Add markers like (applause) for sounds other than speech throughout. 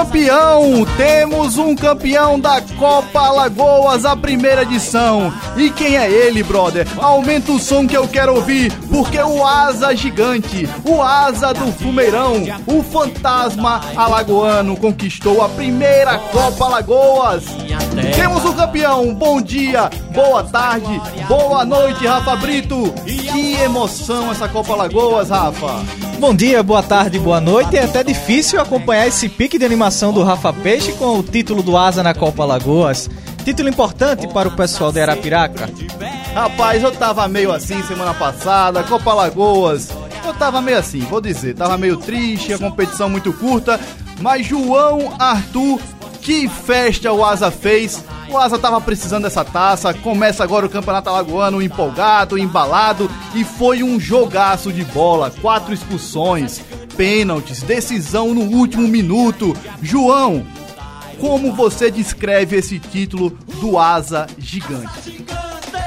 campeão, temos um campeão da Copa Alagoas, a primeira edição. E quem é ele, brother? Aumenta o som que eu quero ouvir, porque o asa gigante, o asa do Fumeirão, o fantasma alagoano conquistou a primeira Copa Alagoas. Temos um campeão. Bom dia, boa tarde, boa noite, Rafa Brito. Que emoção essa Copa Alagoas, Rafa. Bom dia, boa tarde, boa noite. É até difícil acompanhar esse pique de animação do Rafa Peixe com o título do Asa na Copa Alagoas. Título importante para o pessoal de Arapiraca. Rapaz, eu tava meio assim semana passada, Copa Alagoas. Eu tava meio assim, vou dizer, tava meio triste, a competição muito curta, mas João Arthur, que festa o Asa fez. O Asa tava precisando dessa taça, começa agora o Campeonato Alagoano empolgado, embalado e foi um jogaço de bola, quatro expulsões, pênaltis, decisão no último minuto. João, como você descreve esse título do Asa Gigante?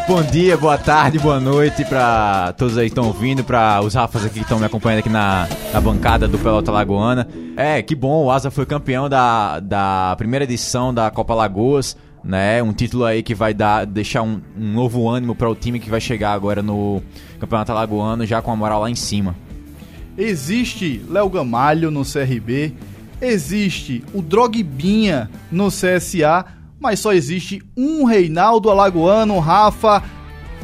Bom dia, boa tarde, boa noite pra todos aí que estão ouvindo, pra os Rafas aqui que estão me acompanhando aqui na, na bancada do Pelota Lagoana. É, que bom, o Asa foi campeão da, da primeira edição da Copa Lagoas, né? Um título aí que vai dar, deixar um, um novo ânimo para o time que vai chegar agora no Campeonato Alagoano, já com a moral lá em cima. Existe Léo Gamalho no CRB, existe o Drogbinha no CSA, mas só existe um Reinaldo Alagoano, Rafa.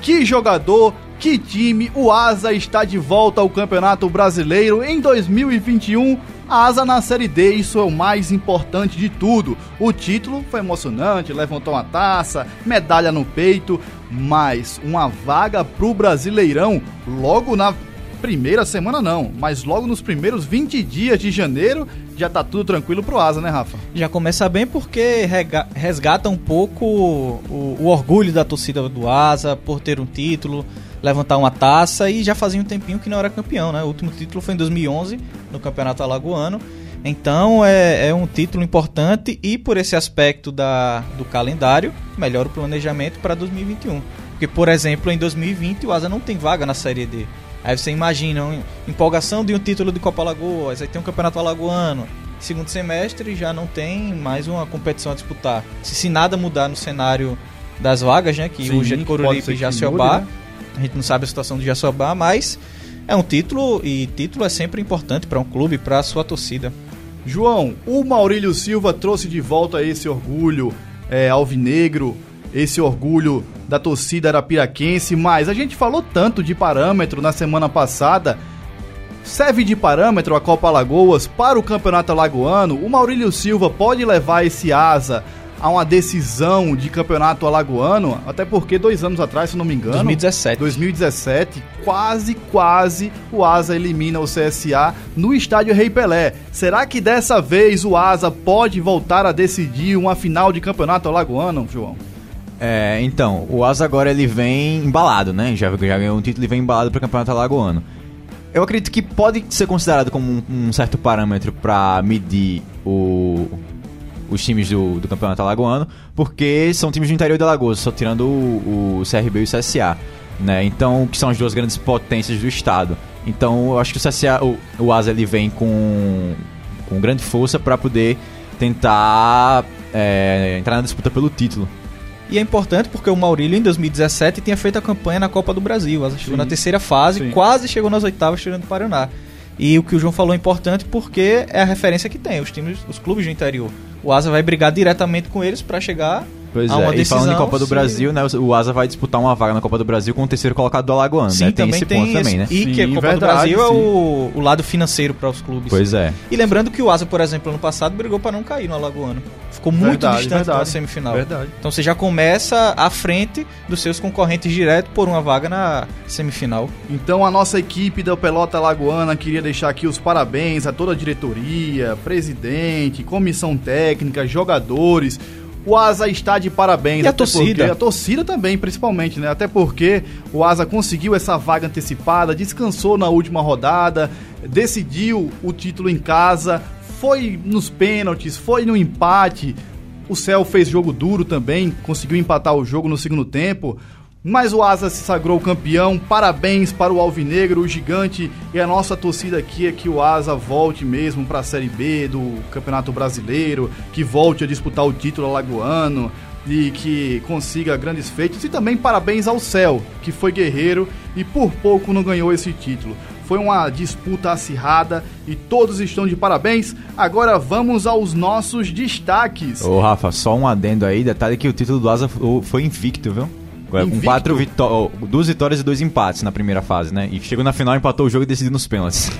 Que jogador, que time, o Asa está de volta ao Campeonato Brasileiro em 2021. Asa na Série D, isso é o mais importante de tudo. O título foi emocionante, levantou uma taça, medalha no peito, mas uma vaga pro Brasileirão logo na primeira semana não, mas logo nos primeiros 20 dias de janeiro já tá tudo tranquilo pro Asa, né, Rafa? Já começa bem porque resgata um pouco o, o orgulho da torcida do Asa por ter um título, levantar uma taça e já fazia um tempinho que não era campeão, né? O último título foi em 2011 no Campeonato Alagoano. Então é, é um título importante e por esse aspecto da, do calendário melhora o planejamento para 2021. Porque, por exemplo, em 2020 o Asa não tem vaga na Série D. Aí você imagina, uma empolgação de um título de Copa Alagoas, aí tem um campeonato alagoano. Segundo semestre já não tem mais uma competição a disputar. Se, se nada mudar no cenário das vagas, né? Que Sim, é de pode ser Coruripe que e Jaciobá. mude, né? A gente não sabe a situação do Jaciobá, mas é um título e título é sempre importante para um clube, para a sua torcida. João, o Maurílio Silva trouxe de volta esse orgulho é, alvinegro, esse orgulho da torcida arapiraquense, mas a gente falou tanto de parâmetro na semana passada. Serve de parâmetro a Copa Alagoas para o Campeonato Alagoano? O Maurílio Silva pode levar esse asa a uma decisão de Campeonato Alagoano? Até porque dois anos atrás, se não me engano, 2017. 2017, quase, quase o Asa elimina o CSA no estádio Rei Pelé. Será que dessa vez o Asa pode voltar a decidir uma final de campeonato alagoano, João? É, então, o Asa agora ele vem embalado, né? Já, já ganhou um título e vem embalado para o Campeonato Alagoano. Eu acredito que pode ser considerado como um, um certo parâmetro para medir o, os times do, do Campeonato Alagoano, porque são times do interior de Alagoas, só tirando o, o CRB e o CSA, né? Então, que são as duas grandes potências do estado. Então, eu acho que o CSA, o, o Asa ele vem com, com grande força para poder tentar é, entrar na disputa pelo título. E é importante porque o Maurílio, em 2017, tinha feito a campanha na Copa do Brasil. Asa chegou Sim, na terceira fase, sim. quase chegou nas oitavas, tirando o Paraná. E o que o João falou é importante porque é a referência que tem, os times, os clubes do interior. O Asa vai brigar diretamente com eles para chegar Pois há uma é, e decisão. falando em Copa do se- Brasil, né, o Asa vai disputar uma vaga na Copa do Brasil com o terceiro colocado do Alagoano, Sim, né? Tem também esse tem ponto esse- também, né? E que a Sim, Copa verdade, do Brasil é sim. o, o lado financeiro para os clubes. Pois é. E lembrando que o Asa, por exemplo, ano passado brigou para não cair no Alagoano. Ficou muito Verdade, distante da verdade. semifinal. Verdade. Então você já começa à frente dos seus concorrentes direto por uma vaga na semifinal. Então a nossa equipe da Pelota Lagoana queria deixar aqui os parabéns a toda a diretoria, presidente, comissão técnica, jogadores. O Asa está de parabéns. E a torcida? porque- A torcida também, principalmente, né? Até porque o Asa conseguiu essa vaga antecipada, descansou na última rodada, decidiu o título em casa, foi nos pênaltis, foi no empate. O Céu fez jogo duro também, conseguiu empatar o jogo no segundo tempo. Mas o Asa se sagrou campeão. Parabéns para o Alvinegro, o gigante. E a nossa torcida aqui é que o Asa volte mesmo para a Série B do Campeonato Brasileiro, que volte a disputar o título alagoano e que consiga grandes feitos. E também parabéns ao Céu, que foi guerreiro e por pouco não ganhou esse título. Foi uma disputa acirrada e todos estão de parabéns. Agora vamos aos nossos destaques. Ô, Rafa, só um adendo aí, detalhe que o título do Asa fo- foi invicto, viu? Com Invicto? quatro vitó duas vitórias e dois empates na primeira fase, né? E chegou na final, empatou o jogo e decidiu nos pênaltis.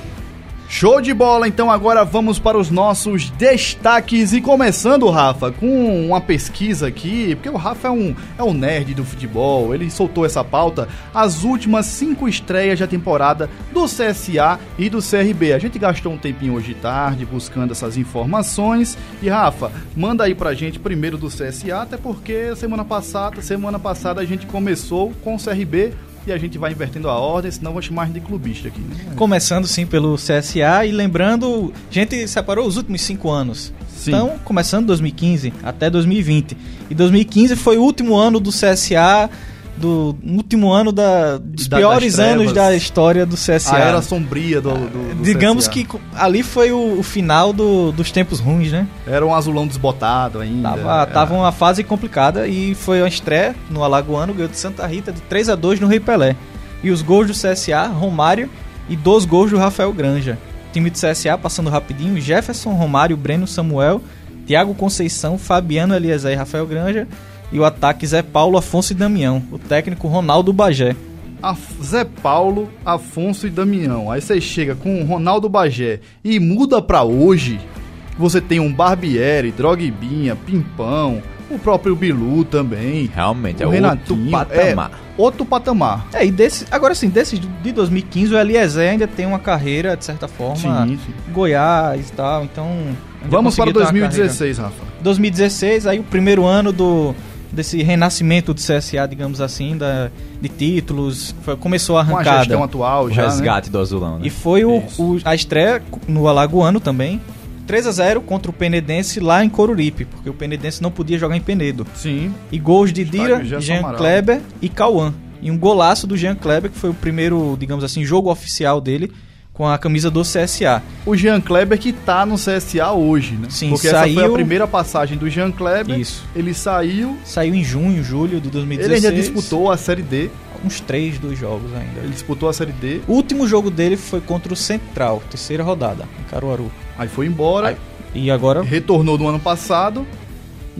Show de bola, então agora vamos para os nossos destaques e começando, Rafa, com uma pesquisa aqui, porque o Rafa é um, é um nerd do futebol, ele soltou essa pauta, as últimas cinco estreias da temporada do CSA e do CRB. A gente gastou um tempinho hoje de tarde buscando essas informações e Rafa, manda aí pra gente primeiro do CSA, até porque semana passada, semana passada a gente começou com o CRB e a gente vai invertendo a ordem, senão vou chamar de clubista aqui, né? Começando sim pelo CSA e lembrando, a gente separou os últimos cinco anos. Sim. Então, começando 2015 até 2020. E 2015 foi o último ano do CSA, do último ano da, dos Da- piores das anos da história do CSA. A era sombria do, do, do Digamos CSA. que ali foi o, o final do- dos tempos ruins, né? Era um azulão desbotado ainda. Tava, Era- tava uma fase complicada e foi uma estreia no Alagoano, ganhou de Santa Rita de 3 a 2 no Rei Pelé. E os gols do CSA, Romário e dois gols do Rafael Granja. Time do CSA passando rapidinho, Jefferson, Romário, Breno, Samuel, Thiago Conceição, Fabiano Eliezer e Rafael Granja. E o ataque Zé Paulo, Afonso e Damião. O técnico Ronaldo Bagé. Af- Zé Paulo, Afonso e Damião. Aí você chega com o Ronaldo Bagé e muda pra hoje. Você tem um Barbieri, Drogbinha, Pimpão, o próprio Bilu também. Realmente, é o outro Renatinho. patamar. É outro patamar. É, e desse, agora sim, desse de 2015, o Eliezer ainda tem uma carreira, de certa forma, Sim, sim. Goiás e tal, então... Vamos para conseguiu ter uma carreira. 2016, Rafa. 2016, aí o primeiro ano do desse renascimento do CSA, digamos assim, da, de títulos, foi- começou a Com a arrancada. gestão atual O já, né? resgate do azulão, né? E foi o, o- a estreia no Alagoano também. 3 a 0 contra o Penedense lá em Coruripe, porque o Penedense não podia jogar em Penedo. Sim. E gols de Dira, Jean Amaral. Kleber e Cauã. E um golaço do Jean Kleber, que foi o primeiro, digamos assim, jogo oficial dele com a camisa do CSA. O Jean Kleber que tá no CSA hoje, né? Sim, Porque essa foi a saiu- primeira passagem do Jean Kleber. Isso. Ele saiu, Saiu em junho, julho de ele 2016. ainda disputou a Série D. uns 3 dos jogos ainda. Ele disputou a Série D. O último jogo dele foi contra o Central, terceira rodada, em Caruaru. Aí foi embora. Aí- E agora retornou no ano passado.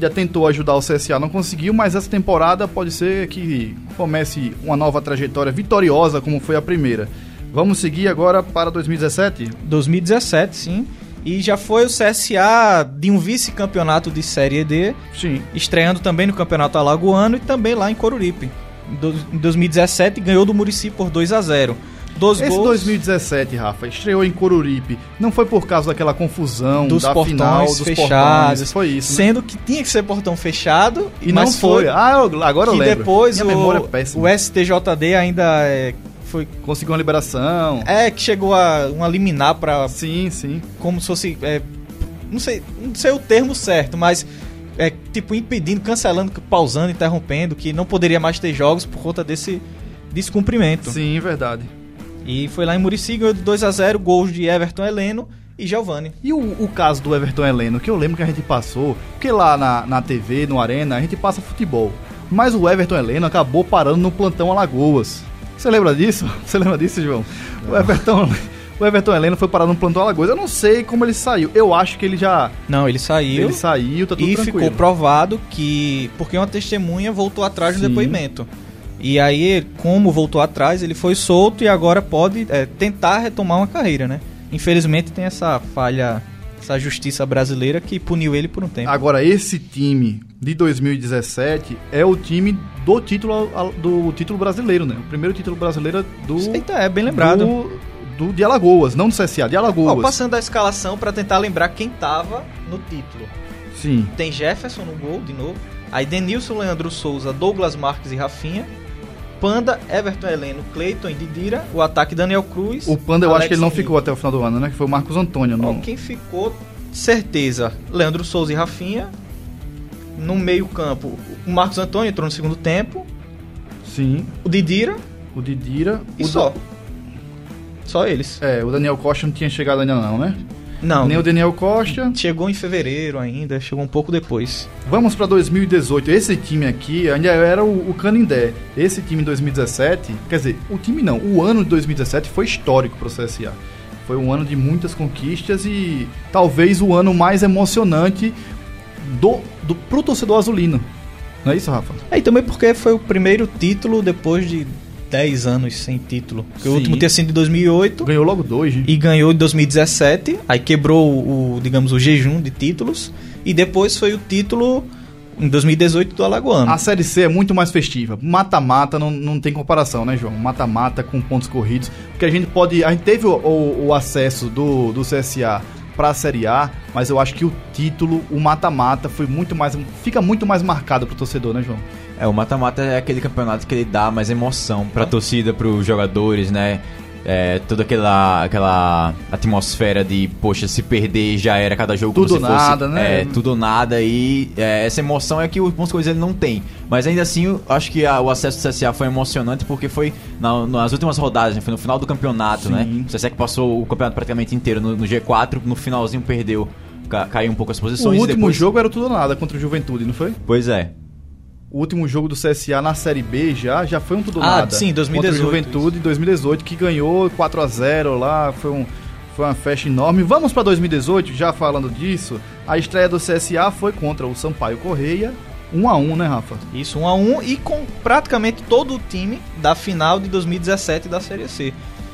Já tentou ajudar o CSA, não conseguiu, mas essa temporada pode ser que comece uma nova trajetória vitoriosa, como foi a primeira. Vamos seguir agora para 2017? 2017, sim. E já foi o CSA de um vice-campeonato de Série D, Sim. estreando também no Campeonato Alagoano e também lá em Coruripe. Em do- Em 2017 ganhou do Murici por 2 a 0. Dos Esse gols 2017, Rafa, estreou em Coruripe. Não foi por causa daquela confusão dos da portões final dos fechados. portões. Foi isso. né? Sendo que tinha que ser portão fechado E não mas foi. Ah, eu- agora eu que lembro. depois Minha o, memória é péssima. o STJD ainda é, foi Conseguiu uma liberação. é que chegou a uma liminar para Sim, sim. como se fosse. é, não, sei, não sei o termo certo, mas é tipo impedindo, cancelando, pausando, interrompendo, que não poderia mais ter jogos por conta desse descumprimento. Sim, verdade. E foi lá em Murici, ganhou de 2 a 0 gols de Everton Heleno e Giovani. E o, o caso do Everton Heleno, que eu lembro que a gente passou, porque lá na, na TV, no Arena, a gente passa futebol. Mas o Everton Heleno acabou parando no plantão Alagoas. Você lembra disso? (laughs) Você lembra disso, João? O Everton, O Everton Heleno foi parar no plantão Alagoas. Eu não sei como ele saiu. Eu acho que ele já. Não, ele saiu. Ele saiu, tá tudo e tranquilo. ficou provado que. Porque uma testemunha voltou atrás Sim. depoimento. E aí, como voltou atrás, ele foi solto e agora pode é, tentar retomar uma carreira, né? Infelizmente tem essa falha, essa justiça brasileira que puniu ele por um tempo. Agora, esse time de 2017 é o time do título, do título brasileiro, né? O primeiro título brasileiro do. Eita, é bem lembrado. Do, do de Alagoas, não do CSA, de Alagoas. Ó, passando a escalação para tentar lembrar quem tava no título. Sim. Tem Jefferson no gol, de novo. Aí Denilson, Leandro Souza, Douglas Marques e Rafinha. Panda, Everton Heleno, Cleiton e Didira. O ataque Daniel Cruz. O Panda eu acho Alex que ele não Henrique. ficou até o final do ano, né? Que foi o Marcos Antônio. Ó, Não... quem ficou, certeza, Leandro Souza e Rafinha. No meio campo, o Marcos Antônio entrou no segundo tempo. Sim. O Didira O Didira. e o só. Da- Só eles. É, o Daniel Costa não tinha chegado ainda não, né? Não, Nem o Daniel Costa. chegou em fevereiro ainda, chegou um pouco depois. Vamos pra 2018. Esse time aqui ainda era o, o Canindé. Esse time em 2017, quer dizer, o time não, o ano de 2017 foi histórico pro CSA. Foi um ano de muitas conquistas e talvez o ano mais emocionante do, do pro torcedor azulino. Não é isso, Rafa? É, e também porque foi o primeiro título depois de 10 anos sem título. Porque o Sim. último tinha sido em 2008 Ganhou logo dois, né? e ganhou em 2017. Aí quebrou o, o, digamos, o jejum de títulos. E depois foi o título em 2018 do Alagoano. A Série C é muito mais festiva. Mata-mata não, não tem comparação, né, João? Mata-mata com pontos corridos. Porque a gente pode. A gente teve o, o- o acesso do, do CSA pra Série A, mas eu acho que o título, o mata-mata, foi muito mais. Fica muito mais marcado pro torcedor, né, João? É, o mata-mata é aquele campeonato que ele dá mais emoção pra torcida, pros jogadores, né? É, toda aquela, aquela atmosfera de, poxa, se perder já era cada jogo Tudo como se ou fosse, nada, né? É, tudo ou nada e é, essa emoção é que o Pontos Corridos ele não tem. Mas ainda assim, acho que a- o acesso do CSA foi emocionante porque foi na- nas últimas rodadas, né? foi no final do campeonato, Sim. né? O CSA que passou o campeonato praticamente inteiro no, no G4, no finalzinho perdeu, ca- caiu um pouco as O posições. e último depois- jogo era o tudo ou nada contra o Juventude, não foi? Pois é. O último jogo do CSA na Série B já, já foi um tudo Ah, nada. sim, 2018, Contra o Juventude em 2018, que ganhou 4 a 0 lá, foi, um, foi uma festa enorme. Vamos pra 2018, já falando disso, a estreia do CSA foi contra o Sampaio Correia, 1 a 1 né, Rafa? Isso, 1 a 1 e com praticamente todo o time da final de 2017 da Série C.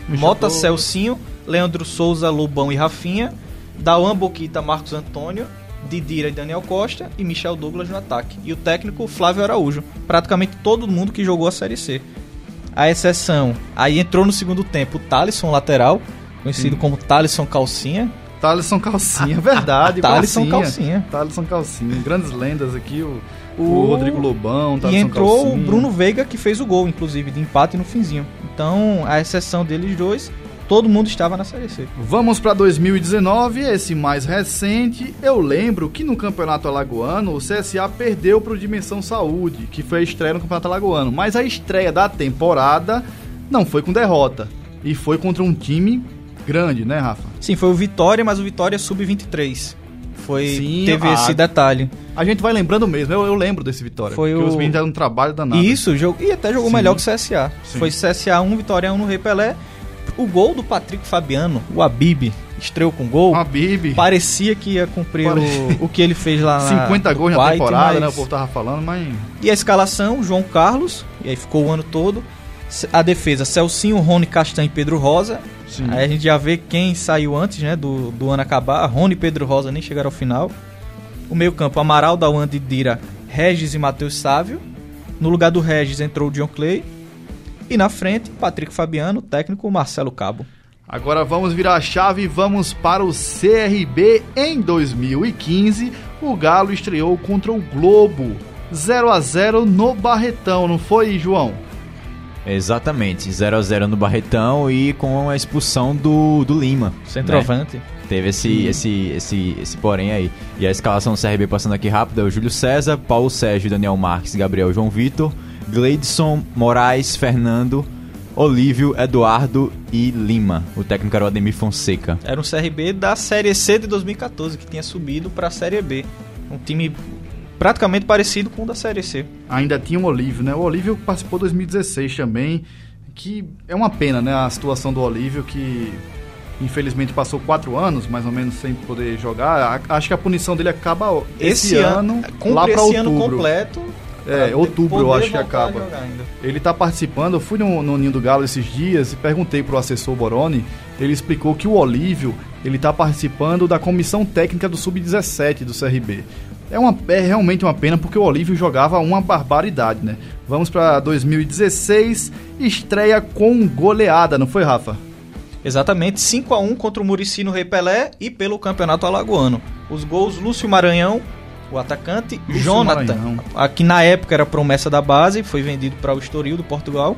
Me Mota Celcinho, Leandro Souza, Lobão e Rafinha, Dauan Boquita, Marcos Antônio, Didira e Daniel Costa e Michel Douglas no ataque. E o técnico Flávio Araújo. Praticamente todo mundo que jogou a Série C. A exceção, aí entrou no segundo tempo o Thalisson lateral, conhecido como Thalisson Calcinha. Thalisson Calcinha, verdade, (laughs) Thalisson Calcinha. Thalisson Calcinha, grandes lendas aqui, o, o Rodrigo Lobão, E Thalisson entrou Calcinha. o Bruno Veiga que fez o gol, inclusive, de empate no finzinho. Então, a exceção deles dois, todo mundo estava na Série C. Vamos para 2019, esse mais recente. Eu lembro que no Campeonato Alagoano o CSA perdeu para o Dimensão Saúde, que foi a estreia no Campeonato Alagoano. Mas a estreia da temporada não foi com derrota. E foi contra um time grande, né, Rafa? Sim, foi o Vitória, mas o Vitória sub-23. Foi, Sim, teve ah, esse detalhe. A gente vai lembrando mesmo, eu, eu lembro desse Vitória. Foi porque o- os meninos deram um trabalho danado. Isso, jogo, e até jogou Sim. melhor que o CSA. Sim. Foi CSA 1, Vitória 1 no Rei Pelé. O gol do Patrick Fabiano, o Abib, estreou com gol. Uma Bibi, Parecia que ia cumprir Pare- o, o que ele fez lá (laughs) na 50 gols na White, temporada, mas- né? O povo tava falando, mas... E a escalação, João Carlos, e aí ficou o ano todo. A defesa, Celcinho, Rony Castanho e Pedro Rosa. Sim. Aí a gente já vê quem saiu antes, né, do, do ano acabar. Rony e Pedro Rosa nem chegaram ao final. O meio campo, Amaral, Dawan, Didira, Regis e Matheus Sávio. No lugar do Regis entrou o John Clay. E na frente, Patrick Fabiano, técnico Marcelo Cabo. Agora vamos virar a chave e vamos para o CRB em 2015. O Galo estreou contra o Globo. 0 a 0 no Barretão, não foi, João? Exatamente, 0 a 0 no Barretão e com a expulsão do, do Lima. Centroavante. né? Teve esse, esse, esse, esse porém aí. E a escalação do CRB passando aqui rápido é o Júlio César, Paulo Sérgio, Daniel Marques, Gabriel João Vitor, Gleidson, Moraes, Fernando, Olívio, Eduardo e Lima. O técnico era o Ademir Fonseca. Era um CRB da Série C de 2014, que tinha subido para a Série B. Um time praticamente parecido com o da Série C. Ainda tinha o Olívio, né? O Olívio participou em 2016 também. Que é uma pena, né? A situação do Olívio que infelizmente passou quatro anos, mais ou menos, sem poder jogar. Acho que a punição dele acaba esse, ano, cumpre lá para esse ano outubro. completo. É, outubro eu acho que acaba. Ele tá participando, eu fui no, no Ninho do Galo esses dias e perguntei pro assessor Boroni, ele explicou que o Olívio, ele tá participando da comissão técnica do Sub-17 do CRB. É, uma, é realmente uma pena porque o Olívio jogava uma barbaridade, né? Vamos pra 2016, estreia com goleada, não foi, Rafa? Exatamente, 5 a 1 contra o Murici no Rei Pelé e pelo Campeonato Alagoano. Os gols Lúcio Maranhão, o atacante, Lúcio Jonathan, a- que na época era promessa da base, foi vendido para o Estoril do Portugal.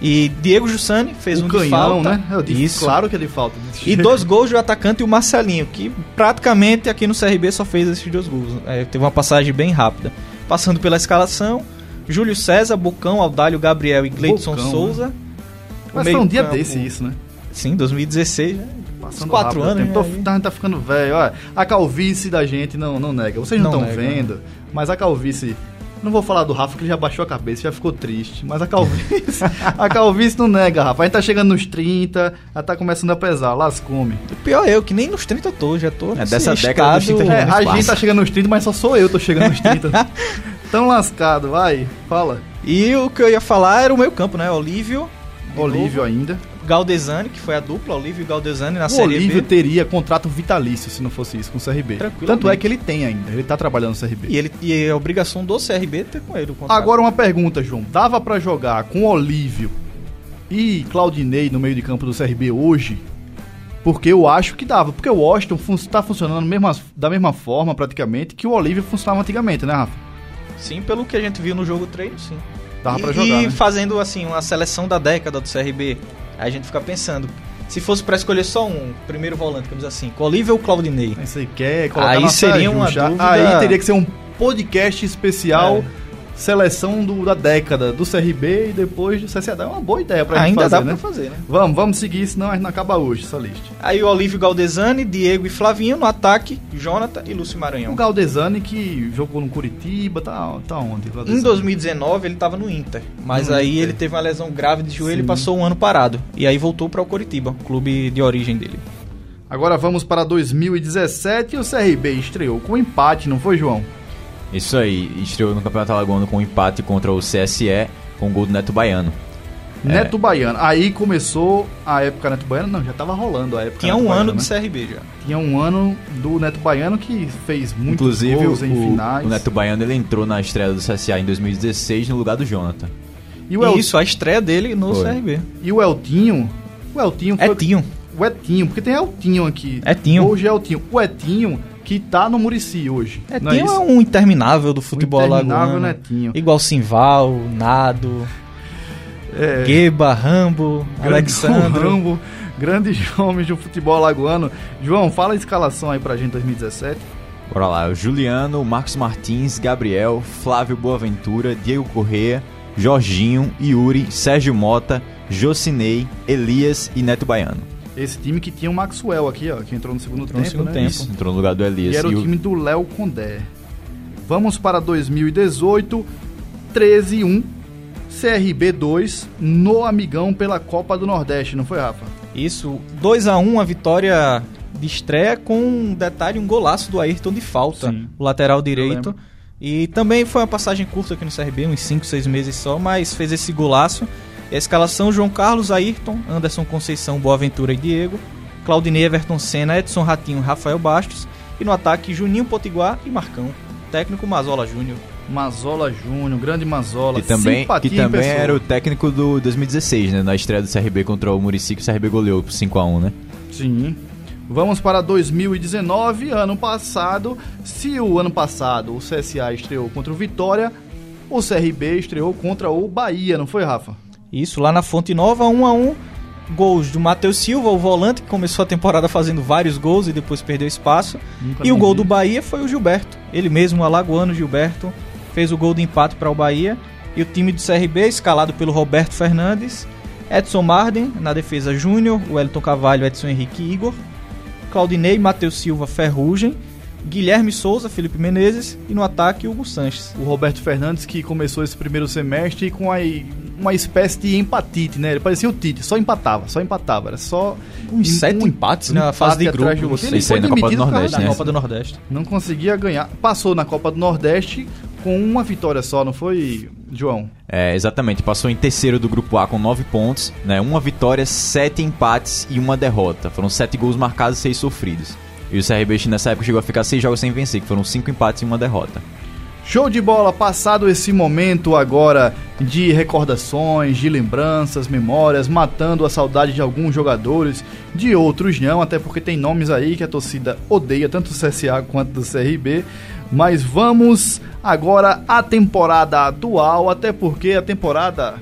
E Diego Jussani fez o um canhão, de falta. né? Eu disse, Isso. claro que é de falta. E dois gols do atacante e o Marcelinho, que praticamente aqui no CRB só fez esses dois gols. É, teve uma passagem bem rápida. Passando pela escalação, Júlio César, Bocão, Aldálio, Gabriel e Gleidson Bocão, Souza. O Mas foi um dia meio-campo- desse isso, né? Sim, 2016, né? Passando quatro rápido o anos, tempo. né? Tô- a gente tá ficando velho. Olha, a calvície da gente não, não nega. Vocês não estão vendo, mas a calvície. Não vou falar do Rafa, que ele já baixou a cabeça, já ficou triste. Mas a calvície. (laughs) a calvície não nega, Rafa. A gente tá chegando nos 30, já tá começando a pesar. Lascume. O pior eu, que nem nos 30 eu tô, já tô. É, dessa década dos 30 É, a passa. gente tá chegando nos 30, mas só sou eu tô chegando nos 30. (laughs) Tão lascado, vai, fala. E o que eu ia falar era o meio campo, né? Olívio, Olívio novo, ainda. Galdesani, que foi a dupla, Olívio e Galdesani na O Série Olívio B. teria contrato vitalício se não fosse isso com o CRB. Tanto é que ele tem ainda, ele tá trabalhando no CRB. E, ele, e é obrigação do CRB ter com ele o contrato. Agora uma pergunta, João. Dava pra jogar com Olívio e Claudinei no meio de campo do CRB hoje? Porque eu acho que dava. Porque o Washington fun tá funcionando da mesma forma, praticamente, que o Olívio funcionava antigamente, né, Rafa? Sim, pelo que a gente viu no jogo treino, sim. Dava e, pra jogar, E né? fazendo, assim, uma seleção da década do CRB, aí a gente fica pensando, se fosse pra escolher só um, primeiro volante, digamos assim, Olívio ou Claudinei? Aí você quer colocar Aí seria uma dúvida- Aí teria que ser um podcast especial, É. seleção do- da década do CRB e depois do CCA. É uma boa ideia pra gente Ainda fazer, dá né? pra fazer, né? Vamos, vamos seguir, senão a gente não acaba hoje essa lista. Aí o Olívio Galdesani, Diego e Flavinho no ataque, Jonathan e Lúcio Maranhão. O Galdesani que jogou no Curitiba, tá, tá onde? Em Galdesani? 2019 ele tava no Inter, mas No aí Inter. ele teve uma lesão grave de joelho Sim. e passou um ano parado. E aí voltou para o Coritiba, clube de origem dele. Agora vamos para 2017 e o CRB estreou com empate, não foi, João? Isso aí, estreou no Campeonato Alagoano com um empate contra o CSE com o gol do Neto Baiano. É. Neto Baiano. Aí começou a época Neto Baiano, não, já tava rolando a época Tinha Neto um Baiano, ano né? de CRB já. Tinha um ano do Neto Baiano que fez muitos Inclusive, gols em o, finais. o Neto Baiano ele entrou na estreia do CSA em 2016 no lugar do Jonathan. E o, El- Isso, a estreia dele no Foi. CRB. e o Eltinho, o Eltinho É foi... Tinho. O Etinho, porque tem Eltinho aqui. Etinho. Hoje é Eltinho. O Etinho que tá no Murici hoje. É, não Tinho é, isso? um interminável do futebol interminável alagoano. Netinho. Igual Simval, Nado, É, Gueba, Rambo, grande Alexandro. Rambo, grandes (laughs) homens do futebol alagoano. João, fala a escalação aí pra gente 2017. Bora lá, o Juliano, Marcos Martins, Gabriel, Flávio Boaventura, Diego Correia, Jorginho, Yuri, Sérgio Mota, Jocinei, Elias e Neto Baiano. Esse time que tinha o Maxwell aqui, ó, que entrou no segundo Entrou no tempo, segundo né? tempo. Isso, entrou no lugar do Elias. E era o o- time do Léo Condé. Vamos para 2018, 13 e 1, CRB 2 no Amigão pela Copa do Nordeste, não foi, Rafa? Isso, 2x1 a vitória de estreia com um detalhe, um golaço do Ayrton de falta, Sim. o lateral direito. E também foi uma passagem curta aqui no CRB, uns 5, 6 meses só, mas fez esse golaço. E a escalação, João Carlos, Ayrton, Anderson Conceição, Boaventura e Diego, Claudinei, Everton Senna, Edson Ratinho, Rafael Bastos. E no ataque, Juninho Potiguar e Marcão. Técnico Mazola Júnior. Mazola Júnior, grande Mazola. Que também, simpatia que também era o técnico do 2016, né? Na estreia do CRB contra o Murici, que o CRB goleou por 5x1, né? Sim. Vamos para 2019, ano passado. Se o ano passado o CSA estreou contra o Vitória, o CRB estreou contra o Bahia, não foi, Rafa? Isso, lá na Fonte Nova, 1 a 1 Gols do Matheus Silva, o volante, que começou a temporada fazendo vários gols e depois perdeu espaço. Nunca E o gol vi. do Bahia foi o Gilberto. Ele mesmo, o alagoano Gilberto, fez o gol de empate para o Bahia. E o time do CRB, escalado pelo Roberto Fernandes, Edson Marden, na defesa Júnior, Wellington Carvalho, Edson Henrique Igor, Claudinei, Matheus Silva, Ferrugem, Guilherme Souza, Felipe Menezes e no ataque Hugo Sanches. O Roberto Fernandes que começou esse primeiro semestre com aí uma espécie de empatite, né? Ele parecia o Tite, só empatava, só empatava. Era só. Uns um- sete um empates na fase de grupo. do outro. Ele foi na Copa do Nordeste, né? Copa do Nordeste. Não conseguia ganhar. Passou na Copa do Nordeste com uma vitória só, não foi, João? É, exatamente. Passou em terceiro do grupo A com nove pontos, né? Uma vitória, sete empates e uma derrota. Foram sete gols marcados e seis sofridos. E o CRB nessa época chegou a ficar seis jogos sem vencer, que foram cinco empates e uma derrota. Show de bola, passado esse momento agora de recordações, de lembranças, memórias, matando a saudade de alguns jogadores, de outros não, até porque tem nomes aí que a torcida odeia, tanto do CSA quanto do CRB. Mas vamos agora à temporada atual, até porque a temporada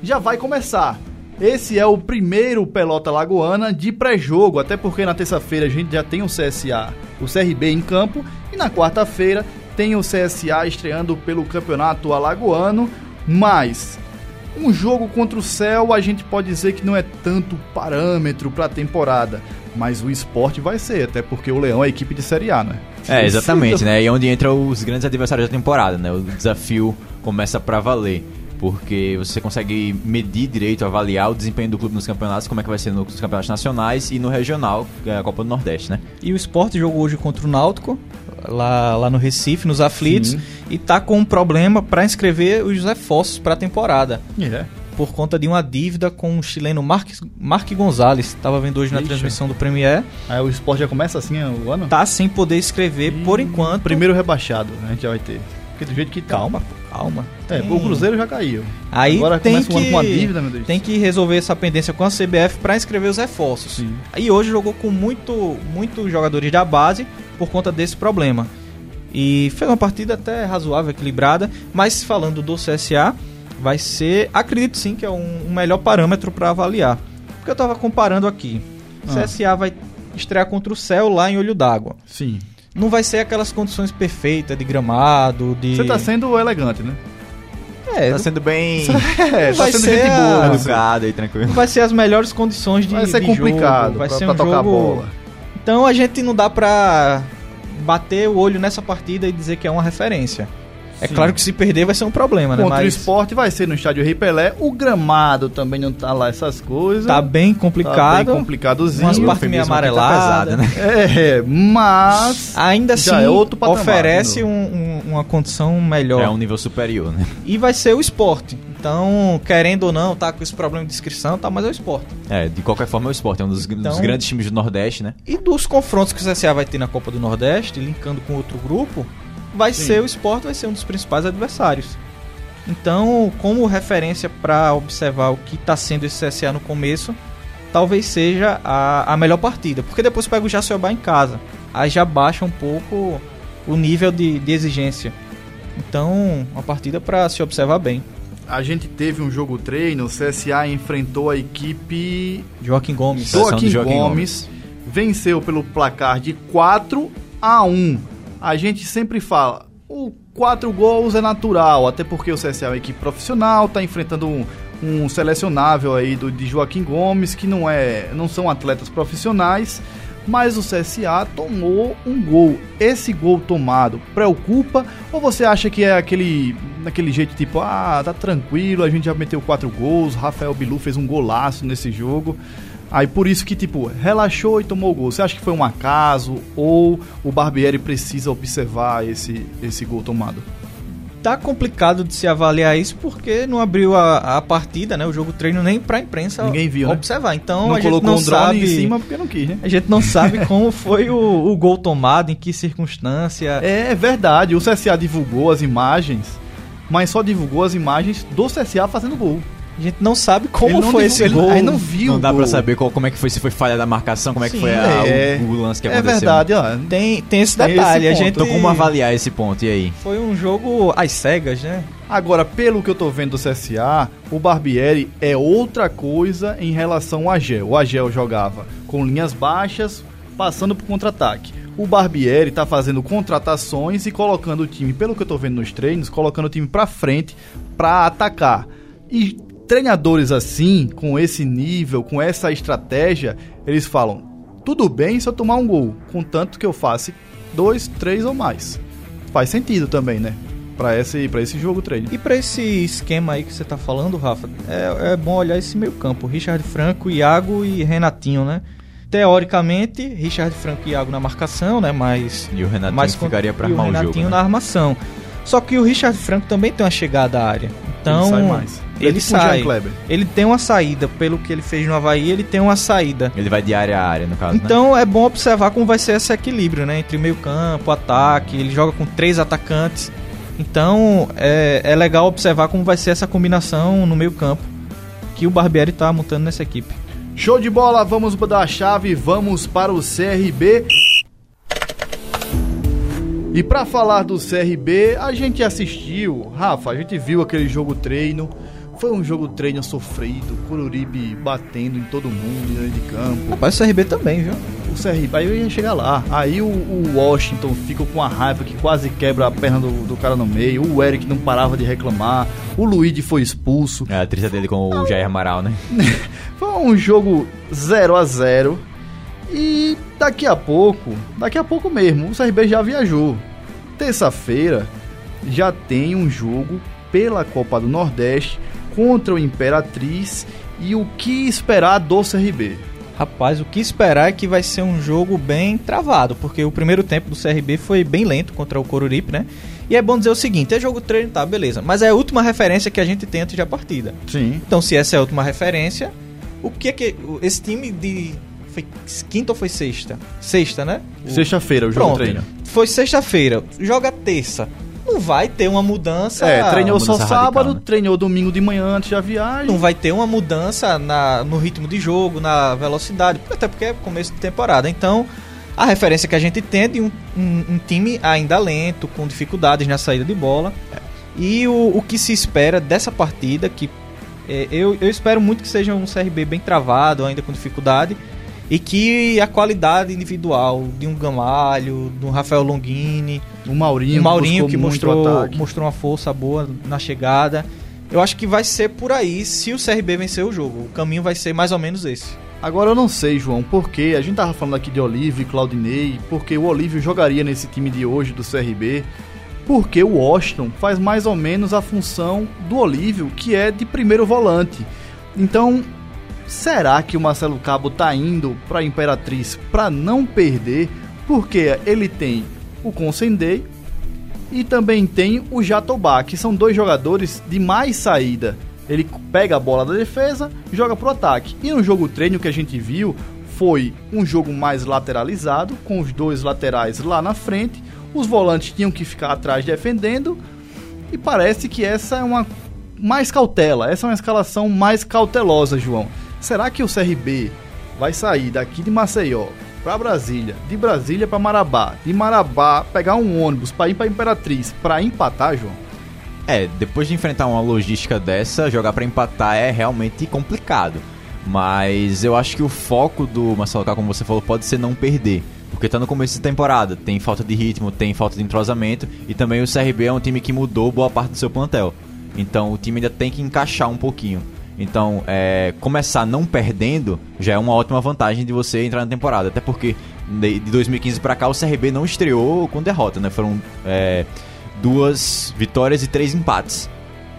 já vai começar. Esse é o primeiro Pelota Lagoana de pré-jogo, até porque na terça-feira a gente já tem o CSA, o CRB em campo, e na quarta-feira tem o CSA estreando pelo Campeonato Alagoano, mas um jogo contra o Céu a gente pode dizer que não é tanto parâmetro para a temporada, mas o esporte vai ser, até porque o Leão é equipe de Série A, né? É, exatamente, né? E é onde entram os grandes adversários da temporada, né? O desafio começa pra valer. Porque você consegue medir direito, avaliar o desempenho do clube nos campeonatos, como é que vai ser nos campeonatos nacionais e no regional, que é a Copa do Nordeste, né? E o Sport jogou hoje contra o Náutico, lá, lá no Recife, nos aflitos, Sim. e tá com um problema para inscrever os reforços para a temporada. É. Por conta de uma dívida com o chileno Marques, Mark Gonzalez. Tava vendo hoje na Ixi. transmissão do Premier. Aí o esporte já começa assim o ano? Tá sem poder escrever por enquanto. Primeiro rebaixado, né? A gente já vai ter. Porque do jeito que tá. Calma, pô, calma. É, Tem- o Cruzeiro já caiu. Aí Agora tem começa que, com uma dívida, meu Deus. tem que resolver essa pendência com a CBF para inscrever os reforços. Sim. Aí hoje jogou com muito, muitos jogadores da base por conta desse problema. E fez uma partida até razoável, equilibrada. Mas falando do CSA, vai ser, acredito sim que é um, um melhor parâmetro para avaliar. Porque eu tava comparando aqui. Ah. CSA vai estrear contra o Céu lá em Olho d'Água. Sim. Não vai ser aquelas condições perfeitas de gramado, de. Você tá sendo elegante, né? É, Tá sendo bem (laughs) É, tá sendo ser gente a- boa. né? educado e tranquilo. vai ser as melhores condições de Vai ser de complicado jogo, vai pra, ser pra um tocar a jogo bola. Então a gente não dá pra bater o olho nessa partida e dizer que é uma referência. É Sim. claro que se perder vai ser um problema, né? Contra o Mas esporte vai ser no estádio Rei Pelé. O gramado também não tá lá essas coisas. tá bem Tá complicado. bem complicadozinho. umas O partes meio tá amareladas. pesado, né? É, mas. Ainda assim, é outro patamar, oferece um- um- uma condição melhor. É um nível superior, né? E vai ser o esporte. Então, querendo ou não, tá com esse problema de inscrição, tá, mas é o esporte. É, de qualquer forma é o esporte, é um dos, dos Então- grandes times do Nordeste, né? E dos confrontos que o CSA vai ter na Copa do Nordeste, linkando com outro grupo, vai Sim. ser o Sport, vai ser um dos principais adversários. Então, como referência para observar o que está sendo esse CSA no começo, talvez seja a, a melhor partida. Porque depois pega o Jacobá em casa. Aí já baixa um pouco o nível de, de exigência. Então, uma partida para se observar bem. A gente teve um jogo treino, o CSA enfrentou a equipe Joaquim Gomes. Joaquim, Joaquim Gomes, venceu pelo placar de 4 a 1. A gente sempre fala, o 4 gols é natural, até porque o CSA é uma equipe profissional, tá enfrentando um, um selecionável aí do, de Joaquim Gomes, que não é, não são atletas profissionais, mas o CSA tomou um gol. Esse gol tomado preocupa ou você acha que é aquele daquele jeito tipo, ah, tá tranquilo, a gente já meteu quatro gols, Rafael Bilu fez um golaço nesse jogo. Aí por isso que, tipo, relaxou e tomou o gol. Você acha que foi um acaso ou o Barbieri precisa observar esse, esse gol tomado? Tá complicado de se avaliar isso porque não abriu a, a partida, né? O jogo treino nem pra imprensa Ninguém viu, né? observar. Então não a gente colocou não um drone sabe, em cima porque não quis, né? A gente não sabe (laughs) como foi o, o gol tomado, em que circunstância. É verdade, o CSA divulgou as imagens, mas só divulgou as imagens do CSA fazendo gol. A gente não sabe como Ele não foi esse ele- gol. Aí não viu Não dá gol. saber qual, como é que foi, se foi falha da marcação, como é que Sim, foi a- é. o, o lance que É aconteceu. verdade, ó. Tem, tem esse Tem esse detalhe. a gente Então como avaliar esse ponto, e aí? Foi um jogo às cegas, né? Agora, pelo que eu tô vendo do CSA, o Barbieri é outra coisa em relação ao Agel. O Agel jogava com linhas baixas, passando pro contra-ataque. O Barbieri tá fazendo contratações e colocando o time, pelo que eu tô vendo nos treinos, colocando o time pra frente pra atacar. E treinadores assim, com esse nível, com essa estratégia, eles falam: tudo bem se eu tomar um gol, contanto que eu faça dois, três ou mais. Faz sentido também, né? Pra esse, pra esse jogo treino. E pra esse esquema aí que você tá falando, Rafa, é, é bom olhar esse meio campo. Richard Franco, Iago e Renatinho, né? Teoricamente, Richard Franco e Iago na marcação, né? Mas. E o Renatinho mais ficaria pra o armar o Renatinho jogo. né? na armação. Só que o Richard Franco também tem uma chegada à área. Então. ele sai mais. Ele, é tipo Jean sai. Kleber. Ele tem uma saída. Pelo que ele fez no Havaí, ele tem uma saída. Ele vai de área a área, no caso, né? Então é bom observar como vai ser esse equilíbrio, né? Entre meio campo, ataque. Ele joga com três atacantes. Então é, é legal observar como vai ser essa combinação no meio campo que o Barbieri tá montando nessa equipe. Show de bola, vamos mudar a chave, vamos para o CRB. E para falar do CRB, a gente assistiu, Rafa, a gente viu aquele jogo treino. Foi um jogo treino sofrido, Coruripe batendo em todo mundo dentro de campo. Rapaz, o CRB também, viu? O CRB, aí eu ia chegar lá. Aí o, o Washington fica com a raiva que quase quebra a perna do, do cara no meio. O Eric não parava de reclamar. O Luigi foi expulso. É a treta dele com o Jair Amaral, né? (laughs) Foi um jogo 0 a 0 E daqui a pouco, daqui a pouco mesmo, o CRB já viajou. Terça-feira já tem um jogo pela Copa do Nordeste contra o Imperatriz e o que esperar do CRB. Rapaz, o que esperar é que vai ser um jogo bem travado, porque o primeiro tempo do CRB foi bem lento contra o Coruripe, né? E é bom dizer o seguinte, é jogo treino, tá, beleza. Mas é a última referência que a gente tem antes da partida. Sim. Então, se essa é a última referência, o que é que. Esse time de. Foi quinta ou foi sexta? Sexta, né? O- Sexta-feira o jogo Pronto. treino. Foi sexta-feira. Joga terça. Não vai ter uma mudança. É, treinou só mudança sábado, radical, né? treinou domingo de manhã antes da viagem. Não vai ter uma mudança na, no ritmo de jogo, na velocidade, até porque é começo de temporada. Então, a referência que a gente tem é de um, um- um time ainda lento, com dificuldades na saída de bola. E o, o que se espera dessa partida, que é, eu, eu espero muito que seja um CRB bem travado, ainda com dificuldade, e que a qualidade individual de um Gamalho, de um Rafael Longini, O Maurinho, o Maurinho que mostrou, mostrou uma força boa na chegada. Eu acho que vai ser por aí se o CRB vencer o jogo. O caminho vai ser mais ou menos esse. Agora eu não sei, João, porque a gente tava falando aqui de Olívio e Claudinei, porque o Olívio jogaria nesse time de hoje do CRB, porque o Washington faz mais ou menos a função do Olívio, que é de primeiro volante. Então, será que o Marcelo Cabo tá indo pra Imperatriz pra não perder? Porque ele tem o Consendei e também tem o Jatobá, que são dois jogadores de mais saída. Ele pega a bola da defesa, joga pro ataque. E no jogo treino que a gente viu foi um jogo mais lateralizado, com os dois laterais lá na frente. Os volantes tinham que ficar atrás defendendo. E parece que essa é uma mais cautela, essa é uma escalação mais cautelosa, João. Será que o CRB vai sair daqui de Maceió para Brasília, de Brasília para Marabá, de Marabá pegar um ônibus para ir para Imperatriz para empatar, João? É, depois de enfrentar uma logística dessa, jogar pra empatar é realmente complicado. Mas eu acho que o foco do Marcelo Cá, como você falou, pode ser não perder. Porque tá no começo de temporada, tem falta de ritmo, tem falta de entrosamento e também o CRB é um time que mudou boa parte do seu plantel. Então o time ainda tem que encaixar um pouquinho. Então, é, começar não perdendo já é uma ótima vantagem de você entrar na temporada. Até porque de de 2015 pra cá o CRB não estreou com derrota, né? Foram é, duas vitórias e três empates.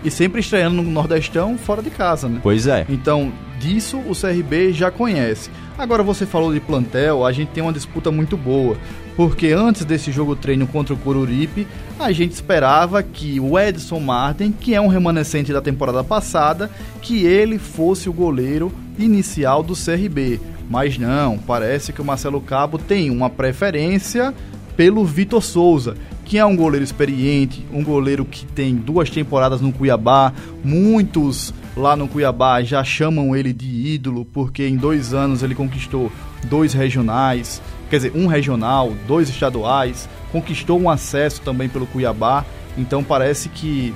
E sempre estreando no Nordestão fora de casa, né? Pois é. Então, disso o CRB já conhece. Agora você falou de plantel, a gente tem uma disputa muito boa, porque antes desse jogo treino contra o Coruripe, a gente esperava que o Edson Martin, que é um remanescente da temporada passada, que ele fosse o goleiro inicial do CRB. Mas não, parece que o Marcelo Cabo tem uma preferência pelo Vitor Souza, que é um goleiro experiente, um goleiro que tem duas temporadas no Cuiabá. Muitos lá no Cuiabá já chamam ele de ídolo, porque em dois anos ele conquistou dois regionais, quer dizer, um regional, dois estaduais, conquistou um acesso também pelo Cuiabá. Então parece que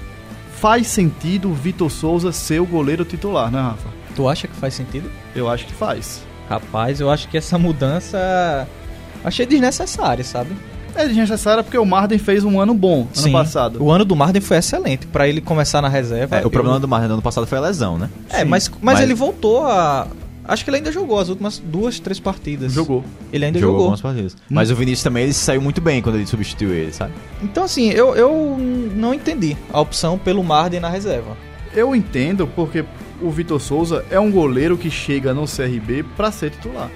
faz sentido o Vitor Souza ser o goleiro titular, né, Rafa? Tu acha que faz sentido? Eu acho que faz. Rapaz, eu acho que essa mudança achei desnecessária, sabe? É desnecessária porque o Marden fez um ano bom ano Sim. passado. O ano do Marden foi excelente pra ele começar na reserva. É, o eu- problema do Martin no ano passado foi a lesão, né? É, mas, mas, Mas- ele voltou a, Acho que ele ainda jogou as últimas duas, três partidas. Jogou. Ele ainda Jogou jogou. algumas partidas. Mas o Vinícius também ele saiu muito bem quando ele substituiu ele, sabe? Então, assim, eu, eu não entendi a opção pelo Marden na reserva. Eu entendo porque o Vitor Souza é um goleiro que chega no CRB pra ser titular.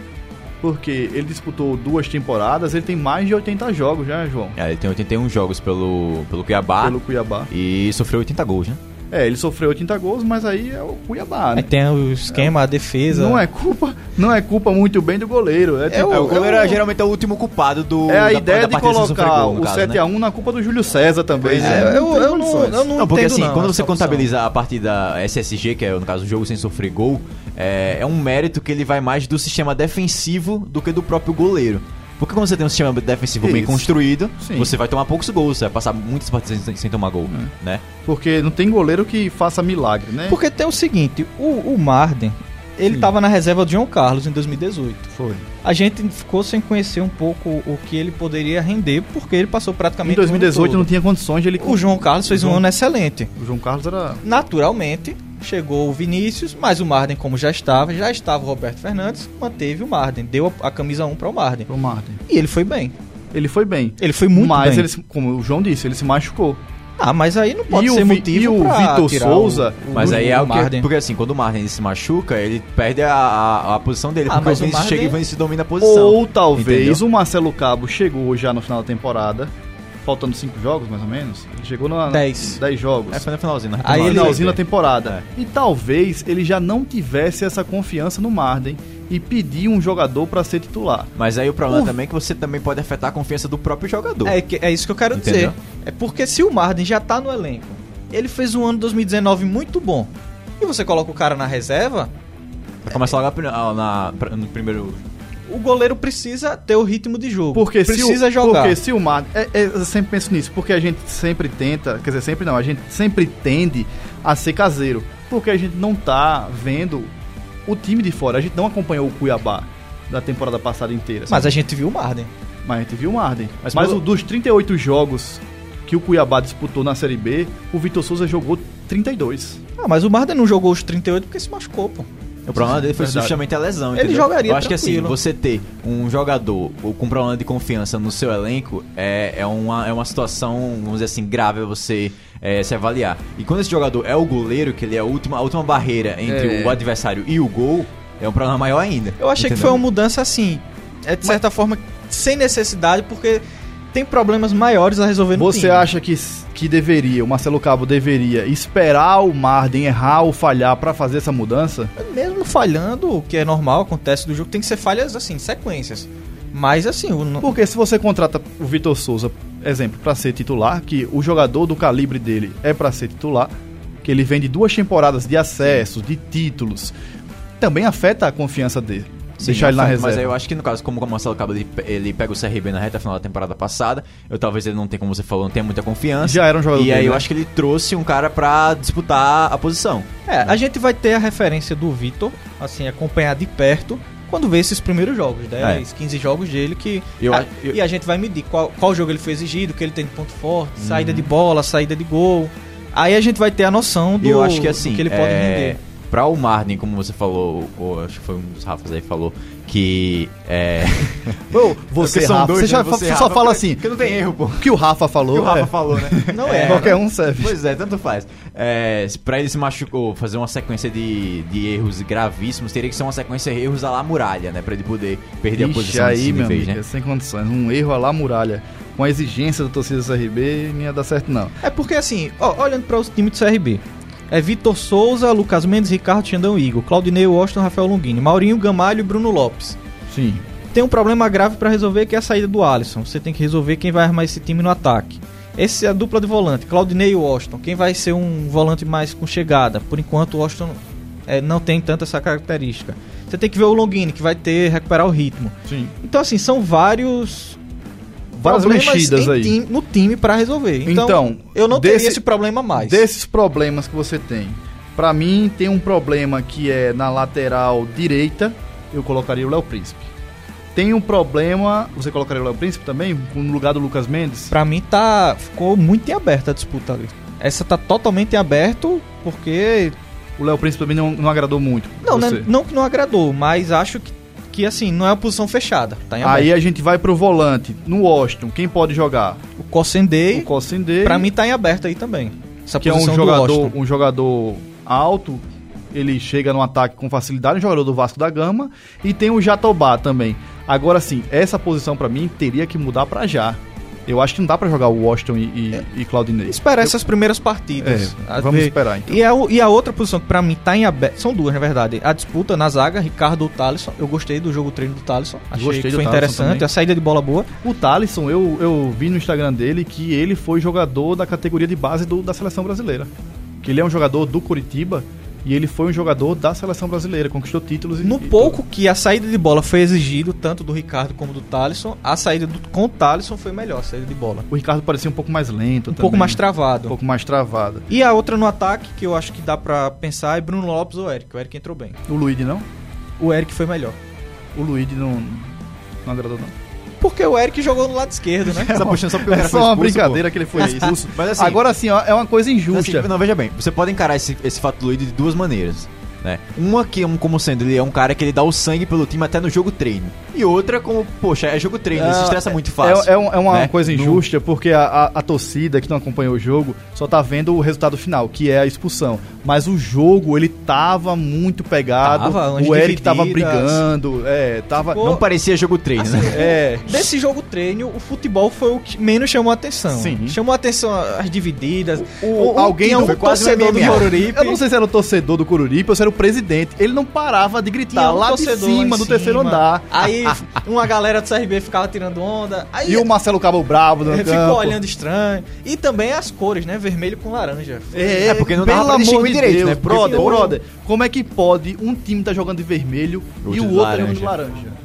Porque ele disputou duas temporadas, ele tem mais de 80 jogos já, João, É, ele tem 81 jogos pelo, pelo Cuiabá pelo Cuiabá. e sofreu 80 gols, né? É, ele sofreu 80 gols, mas aí é o Cuiabá, Aí né? tem o esquema, a defesa. Não é culpa, não é culpa muito bem do goleiro. É, tipo, É, o goleiro é, é, geralmente é o último culpado do. é a da- ideia da de colocar gol, o caso, 7x1 né? na culpa do Júlio César também. Né? é, eu, tem eu, não, eu não Não, porque assim, não, quando você opção. contabiliza a partida SSG, que é no caso o jogo sem sofrer gol, é, é um mérito que ele vai mais do sistema defensivo do que do próprio goleiro. Porque quando você tem um sistema defensivo bem Isso. construído, Sim. você vai tomar poucos gols, você vai passar muitas partidas sem, sem tomar gol, É. né? Porque não tem goleiro que faça milagre, né? Porque tem o seguinte, o, o Marden, ele Sim. tava na reserva do João Carlos em 2018. Foi. A gente ficou sem conhecer um pouco o que ele poderia render, porque ele passou Em praticamente 2018 o não ano tinha condições de ele... O João Carlos fez um João- ano excelente. O João Carlos era... Naturalmente, chegou o Vinícius, mas o Marden, como já estava, já estava o Roberto Fernandes, manteve o Marden, deu a, a camisa 1 para o Marden. Pro Martin. E ele foi bem. Ele foi bem. Ele foi muito mas bem. ele, se- como o João disse, ele se machucou. Ah, mas aí não pode E o ser Vi- motivo e o Vitor tirar Souza, o, o, Mas o, aí é o o que. Marden. Porque assim, quando o Martin se machuca, ele perde a, a, a posição dele. Ah, porque o mas o Vinícius chega e o Vinícius domina a posição. Ou talvez Entendeu? o Marcelo Cabo chegou já no final da temporada, faltando cinco jogos mais ou menos. Ele chegou na Dez. 10 jogos. É, foi no finalzinho, né? Aí ele- finalzinho da temporada. É. E talvez ele já não tivesse essa confiança no Marden e pedir um jogador pra ser titular. Mas aí o problema O- também é que você também pode afetar a confiança do próprio jogador. É, é isso que eu quero Entendeu? dizer. É porque se o Marden já tá no elenco, ele fez um ano de 2019 muito bom, e você coloca o cara na reserva, Pra começar logo na, pra- no primeiro. O goleiro precisa ter o ritmo de jogo. Porque se precisa o, jogar. Porque se o Marden. É, é, eu sempre penso nisso, porque a gente sempre tenta, quer dizer, sempre não, a gente sempre tende a ser caseiro. Porque a gente não tá vendo o time de fora. A gente não acompanhou o Cuiabá da temporada passada inteira. Mas a gente viu o Marden. Mas a gente viu o Marden. Mas, Mas pelo- dos 38 jogos que o Cuiabá disputou na Série B, o Vitor Souza jogou 32. Ah, mas o Marden não jogou os 38 porque se machucou, pô. O problema dele foi Verdade. justamente a lesão. Ele entendeu? jogaria Eu acho que assim, tranquilo. você ter um jogador com problema de confiança no seu elenco é, é, uma, é uma situação, vamos dizer assim, grave você é, se avaliar. E quando esse jogador é o goleiro, que ele é a última, a última barreira entre É. o adversário e o gol, é um problema maior ainda. Eu achei que entendeu? foi uma mudança assim, é de certa forma sem necessidade, porque tem problemas maiores a resolver no Você time. acha que, que deveria, o Marcelo Cabo deveria esperar o Marden errar ou falhar pra fazer essa mudança? Mesmo falhando, o que é normal, acontece do jogo, tem que ser falhas assim, sequências. Mas assim, o, Porque se você contrata o Vitor Souza, exemplo, pra ser titular, que o jogador do calibre dele é pra ser titular, que ele vem de duas temporadas de acessos, de títulos, também afeta a confiança dele. Sim, deixar ele na reserva. Mas aí eu acho que no caso, como o Marcelo Cabo ele, pe- ele pega o CRB na reta final da temporada passada, eu talvez ele não tenha, como você falou, não tenha muita confiança. Já era um jogador E aí dele, eu né? acho que ele trouxe um cara pra disputar a posição. É, a gente vai ter a referência do Vitor, assim, acompanhar de perto, quando ver esses primeiros jogos, 10, 15 jogos dele, que. Eu a- eu- E a gente vai medir qual, qual jogo ele foi exigido, o que ele tem de ponto forte, saída de bola, saída de gol. Aí a gente vai ter a noção do eu acho que assim, do que ele pode é, render. Pra o Marden, como você falou, ou acho que foi um dos Rafas aí que falou, que é. (laughs) Você, Rafa, dois, você já né? Você, só Rafa, fala assim, Porque não tem erro, pô. o que o Rafa falou, O que o Rafa é, falou, né? (laughs) Não é. qualquer um serve. Pois é, tanto faz. É, pra ele se machucou, fazer uma sequência de, de erros gravíssimos, teria que ser uma sequência de erros à la muralha, né? Pra ele poder perder a Ixi, posição aí, meu nível, amigo, né? é sem condições. Um erro lá muralha, com a exigência da torcida do CRB, não ia dar certo não. É porque assim, ó, olhando para os times do CRB. É Vitor Souza, Lucas Mendes, Ricardo Xandão Igor, Claudinei Washington, Rafael Longini, Maurinho Gamalho e Bruno Lopes. Sim. Tem um problema grave para resolver que é a saída do Alisson. Você tem que resolver quem vai armar esse time no ataque. Essa é a dupla de volante, Claudinei e Washington. Quem vai ser um volante mais com chegada? Por enquanto o Washington é, não tem tanto essa característica. Você tem que ver o Longini, que vai ter recuperar o ritmo. Sim. Então assim, são vários Várias mexidas aí. time- no time para resolver. Então, Então, eu não desse- teria esse problema mais. Desses problemas que você tem, pra mim tem um problema que é na lateral direita, eu colocaria o Léo Príncipe. Tem um problema, você colocaria o Léo Príncipe também, no lugar do Lucas Mendes? Pra mim tá ficou muito em aberto a disputa ali. Essa tá totalmente em aberto porque O Léo Príncipe também não, não agradou muito. Não, né, não que não agradou, mas acho que, que assim, não é uma posição fechada. Tá Aí a gente vai pro volante. No Washington, quem pode jogar? O Cossendei, O Cossendei, pra mim, tá em aberto aí também. Essa que é um jogador, um jogador alto. Ele chega no ataque com facilidade, um jogador do Vasco da Gama. E tem o Jatobá também. Agora sim, essa posição pra mim teria que mudar pra já. Eu acho que não dá pra jogar o Washington e, e, e Claudinei. Esperar essas primeiras partidas. É, vamos ver- esperar, então. E a, e a outra posição que pra mim tá em aberto. São duas, na verdade. A disputa na zaga, Ricardo ou Thalisson. Eu gostei do jogo treino do Thalisson. Achei Gostei que foi interessante. também. A saída de bola boa. O Thalisson, eu, eu vi no Instagram dele que ele foi jogador da categoria de base do- da seleção brasileira. Que ele é um jogador do Curitiba e ele foi um jogador da seleção brasileira, conquistou títulos e No e pouco que a saída de bola foi exigido, tanto do Ricardo como do Thalisson, a saída do, com o Thalisson foi melhor, a saída de bola. O Ricardo parecia um pouco mais lento Um também, pouco mais Um travado. pouco mais travado. E a outra no ataque, que eu acho que dá pra pensar, é Bruno Lopes ou Eric. O Eric entrou bem. O Luigi não? O Eric foi melhor. O Luigi não, não agradou não. Porque o Eric jogou no lado esquerdo, né? (laughs) Tá puxando só porque o É cara só foi uma expulso, brincadeira pô. que ele foi É expulso. Mas assim, Agora sim, ó, é uma coisa injusta. Assim, não, veja bem, você pode encarar esse, esse fato do Luigi de duas maneiras. Né? Uma que é um, como sendo, ele é um cara que ele dá o sangue pelo time até no jogo treino. E outra como, poxa, é jogo treino, ele se estressa muito fácil. É, é é uma né? coisa No- injusta porque a, a- a torcida que não acompanhou o jogo só tá vendo o resultado final, que é a expulsão. Mas o jogo, ele tava muito pegado. Tava, o Eric tava divididas. brigando. É, tava. Ficou- Não parecia jogo treino, Assim, né? É. Desse jogo treino, o futebol foi o que menos chamou a atenção. Sim. Chamou a atenção as divididas. O- alguém tinha do- um quase torcedor do. Coruripe. Eu não sei se era o torcedor do Coruripe ou se era o presidente. Ele não parava de gritar um lá de cima, do terceiro andar. Aí uma galera do CRB ficava tirando onda. Aí E o Marcelo Cabo Bravo no (laughs) ele campo. ficou olhando estranho. E também as cores, né? Vermelho com laranja. É, É, porque não dava pelo pra amor de direito, Deus, né? Brother, ficou- brother, como é que pode um time tá jogando de vermelho Outro e o outro laranja. jogando de laranja?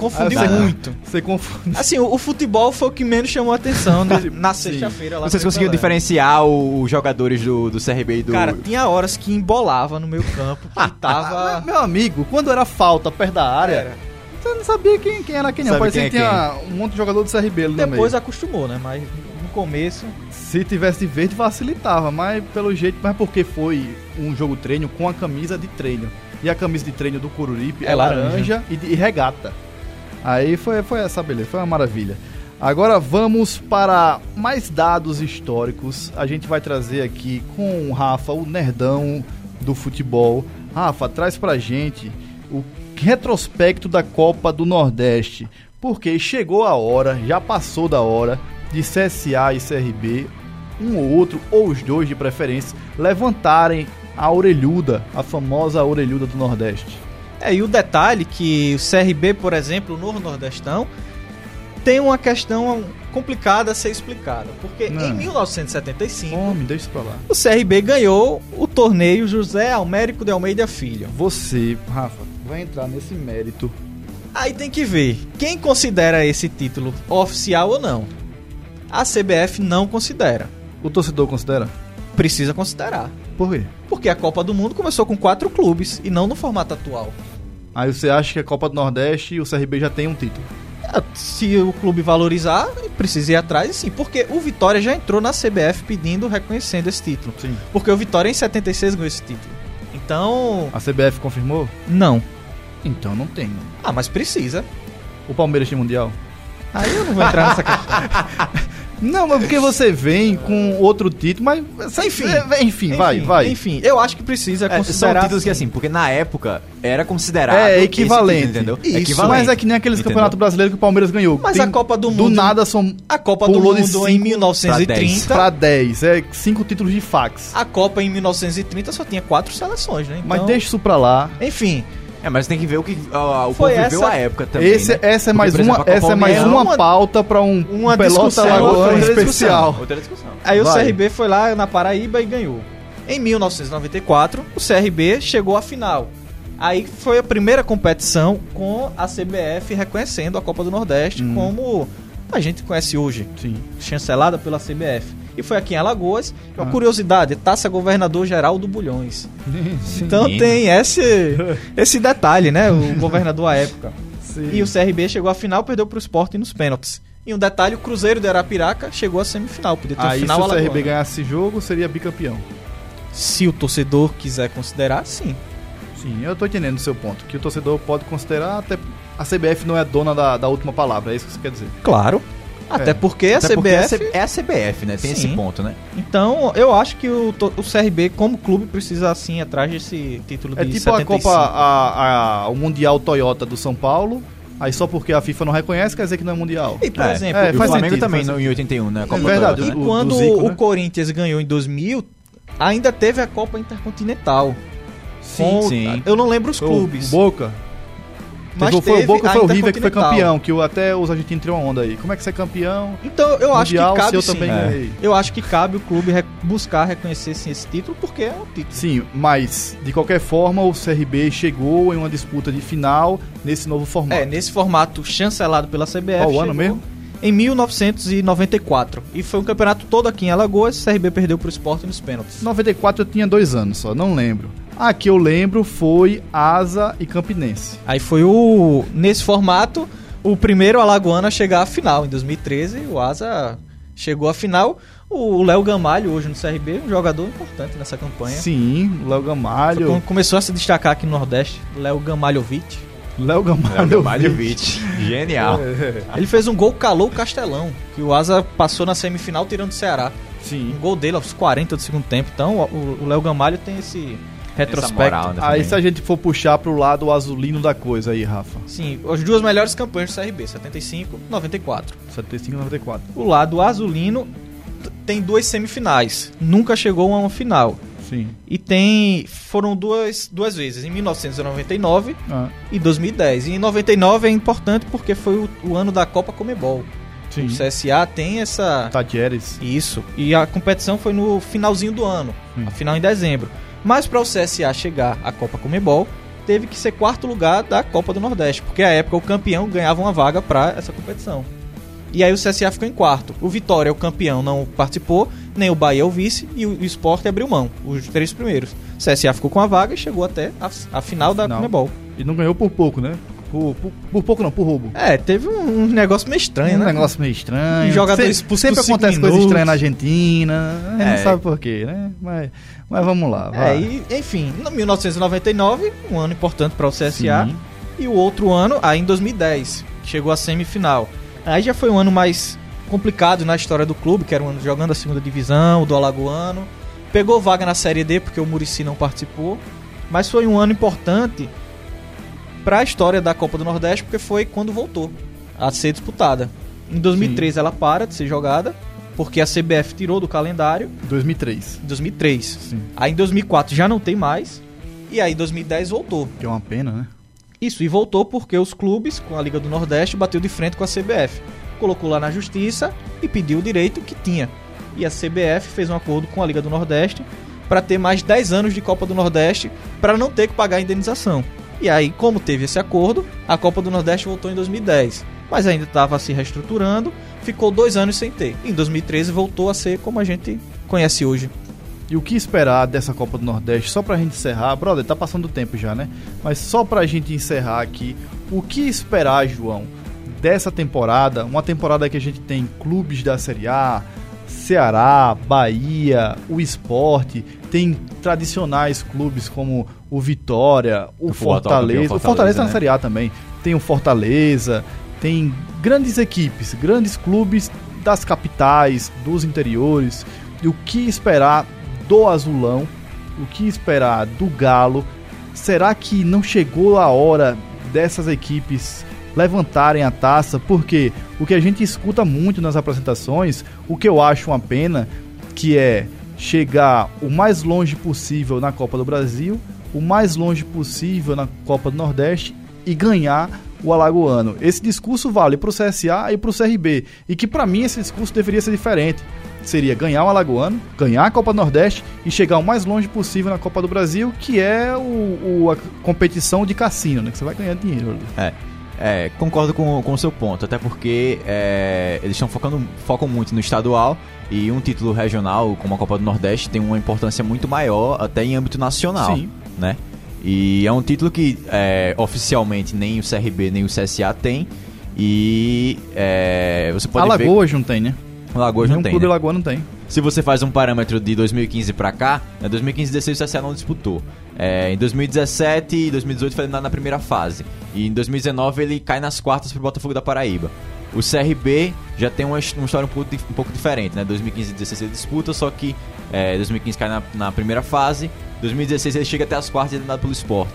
Confundiu Ah, você- muito. Você confunde. Assim, o, o futebol foi o que menos chamou a atenção na, (laughs) na sexta-feira lá Vocês conseguiram diferenciar os jogadores do, do CRB e do. Cara, tinha horas que embolava no meu campo, que (laughs) tava... Meu amigo, quando era falta perto da área, Era. você não sabia quem, quem era quem não. Sabe Parecia quem que é tinha um monte de jogador do CRB ali no Depois meio. acostumou, né? Mas no começo... Se tivesse de verde, facilitava, mas pelo jeito, mas porque foi um jogo treino com a camisa de treino. E a camisa de treino do Coruripe é, É laranja, laranja. e, de- e regata. Aí foi, foi essa beleza, foi uma maravilha. Agora vamos para mais dados históricos. A gente vai trazer aqui com o Rafa, o nerdão do futebol. Rafa, traz pra gente o retrospecto da Copa do Nordeste. Porque chegou a hora, já passou da hora, de CSA e CRB, um ou outro, ou os dois de preferência, levantarem a orelhuda, a famosa orelhuda do Nordeste. É, e o detalhe que o CRB, por exemplo, no Nordestão, tem uma questão complicada a ser explicada. Porque Não. em 1975, Homem, deixa pra lá. o CRB ganhou o torneio José Almérico de Almeida Filho. Você, Rafa, vai entrar nesse mérito. Aí tem que ver quem considera esse título oficial ou não. A CBF não considera. O torcedor considera? Precisa considerar. Por quê? Porque a Copa do Mundo começou com quatro clubes e não no formato atual. Aí você acha que a Copa do Nordeste e o CRB já tem um título. Ah, Se o clube valorizar, precisa ir atrás, sim. Porque o Vitória já entrou na CBF pedindo, reconhecendo esse título. Sim. Porque o Vitória em 76 ganhou esse título. Então, A CBF confirmou? não. Então não tem. Ah, mas precisa. O Palmeiras tem mundial? Aí eu não vou entrar nessa questão. (laughs) Não, mas porque você vem com outro título, mas. Enfim. É, enfim, vai, Enfim, vai. Enfim, eu acho que precisa É, são considerar. títulos que sim. assim, porque na época era considerado. É esse equivalente. título, entendeu? Isso, Equivalente. mas é que nem aqueles campeonatos brasileiros que o Palmeiras ganhou. Mas a Copa do Do Mundo- nada são A Copa do Mundo em cinco 1930. pra 10. É cinco títulos de fax. A Copa em 1930 só tinha quatro seleções, né? Mas Então, deixa isso pra lá. Enfim, É, mas tem que ver o que ah, o Foi povo viveu essa- a época também. Esse, né? Essa é Porque, mais por uma, exemplo, a essa é mais uma, uma- pauta pra um, um uma Pelota discussão, Lagoano outra discussão. especial. Outra discussão. Aí Vai. o CRB foi lá na Paraíba e ganhou. Em 1994, o CRB chegou à final. Aí foi a primeira competição com a CBF reconhecendo a Copa do Nordeste Hum. como a gente conhece hoje, Sim. chancelada pela CBF. E foi aqui em Alagoas. Uma Ah. curiosidade, Taça Governador Geral do Bulhões. (laughs) Sim. Então tem esse, esse detalhe, né? O (laughs) governador à época. Sim. E o CRB chegou à final, perdeu pro Sport nos pênaltis. E um detalhe, o Cruzeiro de Arapiraca chegou à semifinal, podia ter Aí, final se o Alagoana. CRB ganhasse esse jogo, seria bicampeão. Se o torcedor quiser considerar, sim. Sim, eu tô entendendo o seu ponto. Que o torcedor pode considerar, até a CBF não é dona da, da última palavra, é isso que você quer dizer. Claro. Até porque a Até CBF. porque é a C- é a CBF, né? Tem esse Sim. ponto, né? Então, eu acho que o, o CRB, como clube, precisa assim atrás desse título É de tipo 75. a Copa, a, a- o Mundial Toyota do São Paulo, aí só porque a FIFA não reconhece quer dizer que não é Mundial. E, por É, exemplo, é, E o faz Flamengo sentido, também no, em 81, né? A Copa verdade, Toyota, E né? o- quando Zico, o né? Corinthians ganhou em 2000, ainda teve a Copa Intercontinental. Com- sim. Eu não lembro os clubes. O Boca. Mas Teve- foi o Boca foi o River que foi campeão, que o- até os argentinos tiram onda aí. Como é que você é campeão? Então eu acho mundial, que cabe eu sim. também É. Eu acho que cabe o clube re- buscar reconhecer sim, esse título, porque é um título. Sim, mas de qualquer forma o CRB chegou em uma disputa de final nesse novo formato. É, nesse formato chancelado pela CBF. Qual ano mesmo? Em 1994. E foi um campeonato todo aqui em Alagoas. O CRB perdeu pro Sport nos pênaltis. 94 eu tinha dois anos só, não lembro. A que eu lembro foi Asa e Campinense. Aí foi o. Nesse formato, o primeiro alagoano a chegar à final. Em 2013, o Asa chegou à final. O Léo Gamalho, hoje no CRB, um jogador importante nessa campanha. Sim, Léo Foi Gamalho. quando começou a se destacar aqui no Nordeste, Léo Gamalhovic. Léo Gamalho. Léo Malhovic. Genial. Ele fez um gol calou o Castelão, que o Asa passou na semifinal tirando o Ceará. Sim. Um gol dele aos 40 do segundo tempo. Então o o Léo Gamalho tem esse retrospecto. moral, né? Aí se a gente for puxar pro lado azulino da coisa aí, Rafa. Sim, as duas melhores campanhas do CRB, 75 94. 75 94. O lado azulino tem duas semifinais, nunca chegou a uma final. Sim. E tem foram duas, duas vezes, em 1999 Ah, e 2010. E em 99 é importante porque foi o, o ano da Copa Comebol. sim. O CSA tem essa Tadieres. Isso. E a competição foi no finalzinho do ano, Hum. a final em dezembro. Mas para o CSA chegar à Copa Comebol, teve que ser quarto lugar da Copa do Nordeste, porque à época o campeão ganhava uma vaga para essa competição. E aí o CSA ficou em quarto. O Vitória, o campeão, não participou, nem o Bahia, o vice, e o, Sport abriu mão, os três primeiros. O CSA ficou com a vaga e chegou até a, a final da Final. Comebol. E não ganhou por pouco, né? Por, por, por pouco não, por roubo. É, teve um, um negócio meio estranho, um né? negócio meio estranho. Um jogador Se- expulso Sempre acontece coisa estranha na Argentina. É. não sabe por quê, né? Mas, mas vamos lá. É, vai. e, enfim, em 1999, um ano importante para o CSA. Sim. E o outro ano, aí em 2010, que chegou à semifinal. Aí já foi um ano mais complicado na história do clube, que era um ano jogando a segunda divisão, o do Alagoano. Pegou vaga na Série D porque o Murici não participou. Mas foi um ano importante para a história da Copa do Nordeste, porque foi quando voltou a ser disputada. Em 2013 ela para de ser jogada, porque a CBF tirou do calendário 2003. em 2003. Sim. Aí em 2004 já não tem mais. E aí em 2010 voltou. Que é uma pena, né? Isso, e voltou porque os clubes, com a Liga do Nordeste, bateu de frente com a CBF. Colocou lá na justiça e pediu o direito que tinha. E a CBF fez um acordo com a Liga do Nordeste para ter mais 10 anos de Copa do Nordeste para não ter que pagar a indenização. E aí, como teve esse acordo, a Copa do Nordeste voltou em 2010. Mas ainda estava se reestruturando, ficou dois anos sem ter. Em 2013 voltou a ser como a gente conhece hoje. E o que esperar dessa Copa do Nordeste? Só pra gente encerrar, brother, tá passando o tempo já, né? Mas só pra gente encerrar aqui, o que esperar, João, dessa temporada? Uma temporada que a gente tem clubes da Série A, Ceará, Bahia, o Esporte, tem tradicionais clubes como o Vitória, o, O Fortaleza, Fortaleza, o o Fortaleza tá na né? Série A também, tem o Fortaleza, tem grandes equipes, grandes clubes das capitais, dos interiores. E o que esperar do Azulão? O que esperar do Galo? Será que não chegou a hora dessas equipes levantarem a taça? Porque o que a gente escuta muito nas apresentações, o que eu acho uma pena, que é chegar o mais longe possível na Copa do Brasil, o mais longe possível na Copa do Nordeste e ganhar o Alagoano. Esse discurso vale para o CSA e para o CRB. E que para mim esse discurso deveria ser diferente. Seria ganhar o Alagoano, ganhar a Copa do Nordeste e chegar o mais longe possível na Copa do Brasil, que é o, o- a competição de cassino, né? Que você vai ganhar dinheiro. ali. É, é, concordo com, com o seu ponto, até porque é, eles estão focando focam muito no estadual e um título regional, como a Copa do Nordeste, tem uma importância muito maior até em âmbito nacional, Sim. né? E é um título que é, oficialmente nem o CRB nem o CSA tem e é, você pode ver... Alagoas não tem, né? Alagoas não Nenhum tem, clube né? Alagoano não tem. se você faz um parâmetro de 2015 pra cá, né, 2015 e 2016 o CSA não disputou. É, em 2017 e 2018 foi eliminado na primeira fase. E em 2019 ele cai nas quartas pro Botafogo da Paraíba. O CRB já tem uma, uma história um pouco, um pouco diferente, né? 2015 e 2016 ele disputa, só que é, 2015 cai na, na primeira fase, 2016 ele chega até as quartas e é eliminado pelo esporte.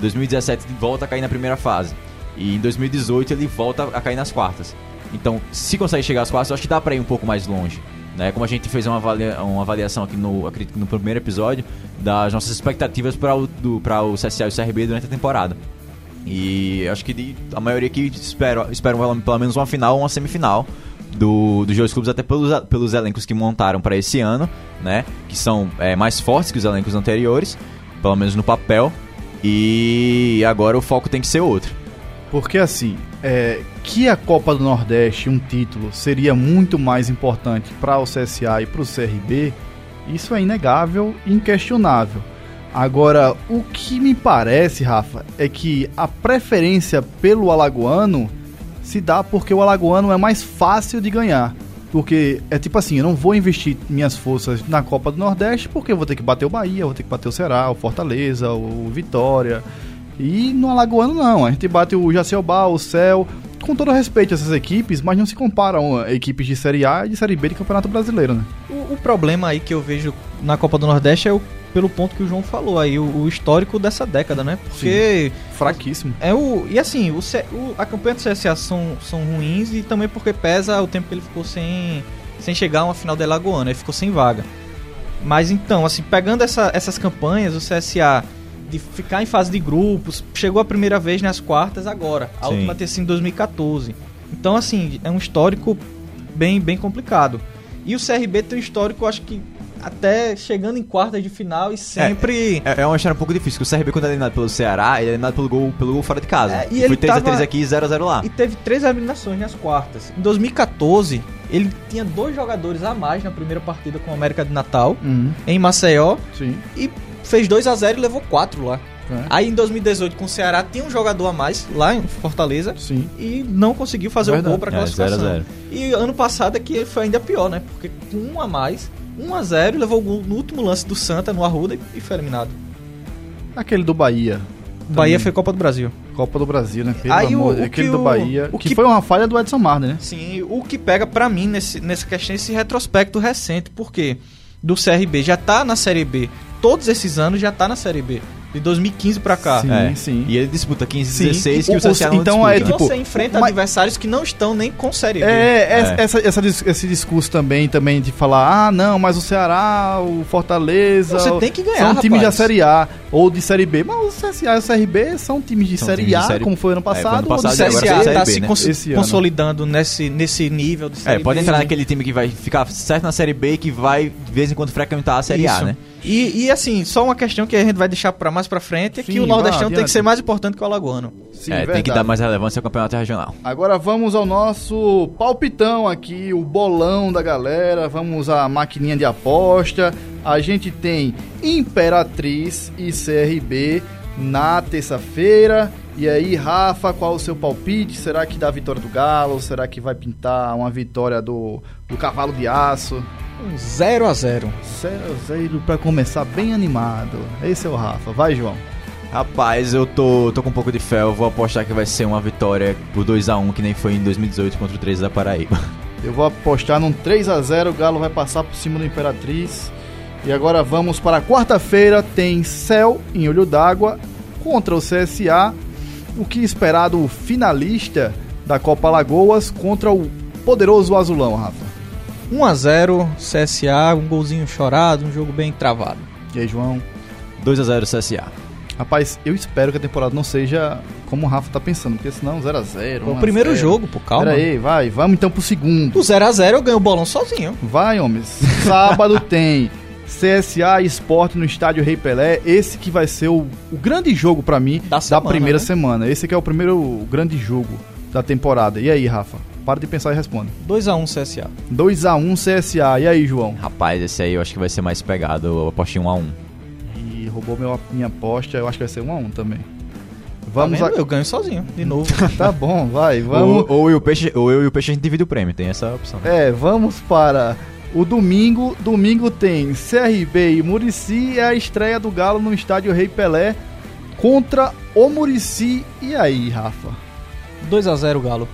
2017 ele volta a cair na primeira fase. E em 2018 ele volta a cair nas quartas. Então, se consegue chegar às quartas, eu acho que dá pra ir um pouco mais longe. Né? Como a gente fez uma, avalia- uma avaliação aqui no, acredito no primeiro episódio das nossas expectativas para o, do, o CSA e o CRB durante a temporada. E acho que a maioria aqui espera, espera pelo menos uma final ou uma semifinal do, dos dois clubes, até pelos, pelos elencos que montaram para esse ano, né? Que são é, mais fortes que os elencos anteriores, pelo menos no papel. E agora o foco tem que ser outro. Porque assim, é, que a Copa do Nordeste, um título, seria muito mais importante para o CSA e para o CRB, isso é inegável e inquestionável. Agora, o que me parece, Rafa, é que a preferência pelo Alagoano se dá porque o Alagoano é mais fácil de ganhar. Porque é tipo assim, eu não vou investir minhas forças na Copa do Nordeste porque eu vou ter que bater o Bahia, vou ter que bater o Ceará, o Fortaleza, o Vitória. E no Alagoano não, a gente bate o Jaciobá, o Céu, com todo respeito a essas equipes, mas não se comparam a equipes de Série A e de Série B de Campeonato Brasileiro, né? O, o problema aí que eu vejo na Copa do Nordeste é o, pelo ponto que o João falou aí, o, o histórico dessa década, né? Porque Fraquíssimo. é o. E assim, o, o- a campanha do CSA são, são ruins e também porque pesa o tempo que ele ficou sem, sem chegar a uma final da Alagoana, ele ficou sem vaga. Mas então, assim, pegando essa- essas campanhas, o CSA de ficar em fase de grupos, chegou a primeira vez nas quartas agora, a Sim. última ter sido em 2014. Então, assim, é um histórico bem, bem complicado. E o CRB tem um histórico, acho que até chegando em quartas de final e sempre. É, é uma história um pouco difícil, porque o CRB quando é eliminado pelo Ceará, ele é eliminado pelo gol, pelo gol fora de casa. É, e e ele foi 3x3 tava- aqui e 0x0 lá. E teve três eliminações nas quartas. Em 2014, ele tinha dois jogadores a mais na primeira partida com o América de Natal, Uhum, em Maceió, sim. e fez 2 a 0 e levou 4 lá. É. Aí em 2018 com o Ceará tinha um jogador a mais lá em Fortaleza Sim. e não conseguiu fazer Verdade. o gol para É, classificação. 0 a 0. E ano passado é que foi ainda pior, né? Porque com um a mais, 1 a 0 e levou o gol no último lance do Santa no Arruda e- foi eliminado. Aquele do Bahia. Bahia Também. foi Copa do Brasil. Copa do Brasil, né? Pelo Aí o- amor, o aquele que do o- Bahia. o que, que- foi uma falha do Edson Marner, né? Sim, o que pega pra mim nesse, nessa questão é esse retrospecto recente, porque do CRB já tá na Série B, todos esses anos já tá na Série B, de 2015 pra cá. Sim, É. sim. E ele disputa 15 Sim. 16 O- que o o- CSA não então é E disputa. tipo, você enfrenta mas- adversários que não estão nem com Série B. É, essa- É. Essa, essa dis- esse discurso também, também de falar, ah, não, mas o Ceará, o Fortaleza. Você o- tem que ganhar, São times da rapaz. Série A ou de Série B. Mas o CSA e o CRB são times de São Série times de A, série- como foi ano É, passado. ano ou de O passado Série agora CSA tá B, se né? cons- ano. consolidando nesse, nesse nível de Série É, pode B. entrar naquele time que vai ficar certo na Série B e que vai, de vez em quando, frequentar a Série A, Isso. né? E, e, assim, só uma questão que a gente vai deixar pra mais pra frente é que Sim, o Nordestão tem que ser mais importante que o Alagoano. Sim, é, tem que dar mais relevância ao campeonato regional. Agora vamos ao nosso palpitão aqui, o bolão da galera. Vamos à maquininha de aposta. A gente tem Imperatriz e CRB na terça-feira. E aí, Rafa, qual o seu palpite? Será que dá a vitória do Galo? Será que vai pintar uma vitória do, do Cavalo de Aço? Um 0 a 0 Zero, zero pra começar bem animado. Esse é o Rafa. Vai, João. Rapaz, eu tô, tô com um pouco de fé. Eu vou apostar que vai ser uma vitória por 2x1, que nem foi em 2018 contra o 3 da Paraíba. Eu vou apostar num 3 a 0 o Galo vai passar por cima do Imperatriz. E agora vamos para quarta-feira, tem Céu em Olho d'Água contra o CSA. O que esperar do finalista da Copa Lagoas contra o poderoso Azulão, Rafa? 1 a 0 CSA, um golzinho chorado, um jogo bem travado. E aí, João? 2x0 CSA. Rapaz, eu espero que a temporada não seja como o Rafa tá pensando, porque senão 0 a 0 Foi o primeiro jogo, pô, calma. Pera aí, vai, vamos então pro segundo. O 0x0 eu ganho o bolão sozinho. Vai, homens. Sábado (laughs) tem CSA e Sport no estádio Rei Pelé. Esse que vai ser o, o grande jogo pra mim Da da, semana, primeira né? semana. Esse que é o primeiro grande jogo da temporada. E aí, Rafa? Para de pensar e responde. 2x1 CSA. 2x1 CSA. E aí, João? Rapaz, esse aí eu acho que vai ser mais pegado. Eu apostei 1x1. E roubou meu, minha aposta. Eu acho que vai ser 1x1 também. Vamos Vamos tá a... Eu ganho sozinho, de novo. (laughs) Tá bom, vai. Vamos. Ou, ou, eu e o peixe, ou eu e o peixe a gente divide o prêmio, tem essa opção. É, vamos para O domingo, domingo tem CRB e Murici e a estreia do Galo no estádio Rei Pelé contra o Murici. E aí, Rafa? 2 a 0 Galo.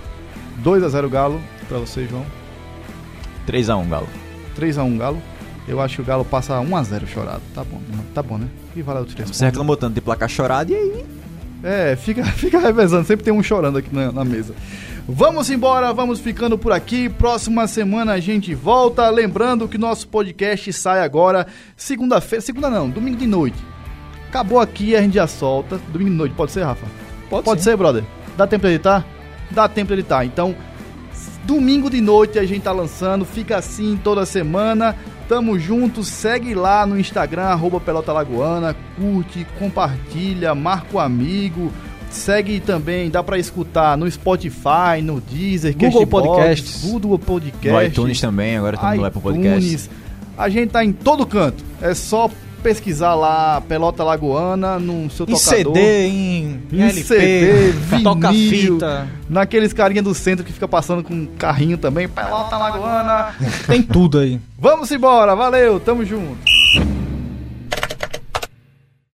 2 a 0 Galo pra você, João. 3x1, Galo. 3 a 1 Galo. Eu acho que o Galo passa 1 a 0 chorado. Tá bom, tá bom, né? E valeu os três Você reclamou tanto de placar chorado e aí? É, fica, (laughs) fica revezando, sempre tem um chorando aqui na, na, mesa. Vamos embora, vamos ficando por aqui. Próxima semana a gente volta. Lembrando que nosso podcast sai agora segunda-feira. Segunda não, domingo de noite. Acabou aqui, a gente já solta. Domingo de noite, pode ser, Rafa? Pode, pode ser, brother? Dá tempo de editar? Dá tempo de editar. Então, domingo de noite a gente tá lançando. Fica assim toda semana. Tamo junto, segue lá no Instagram, arroba Pelota Lagoana, curte, compartilha, marca o amigo, segue também, dá pra escutar no Spotify, no Deezer, Google Podcasts, Google Podcast, no iTunes também, agora estamos no Apple Podcasts. A gente tá em todo canto, é só pesquisar lá Pelota Lagoana no seu em tocador. CD, em, em LP, CD, (laughs) vinil, toca fita. Naqueles carinha do centro que fica passando com um carrinho também. Pelota Lagoana. Tem tudo aí. Vamos embora, valeu, tamo junto.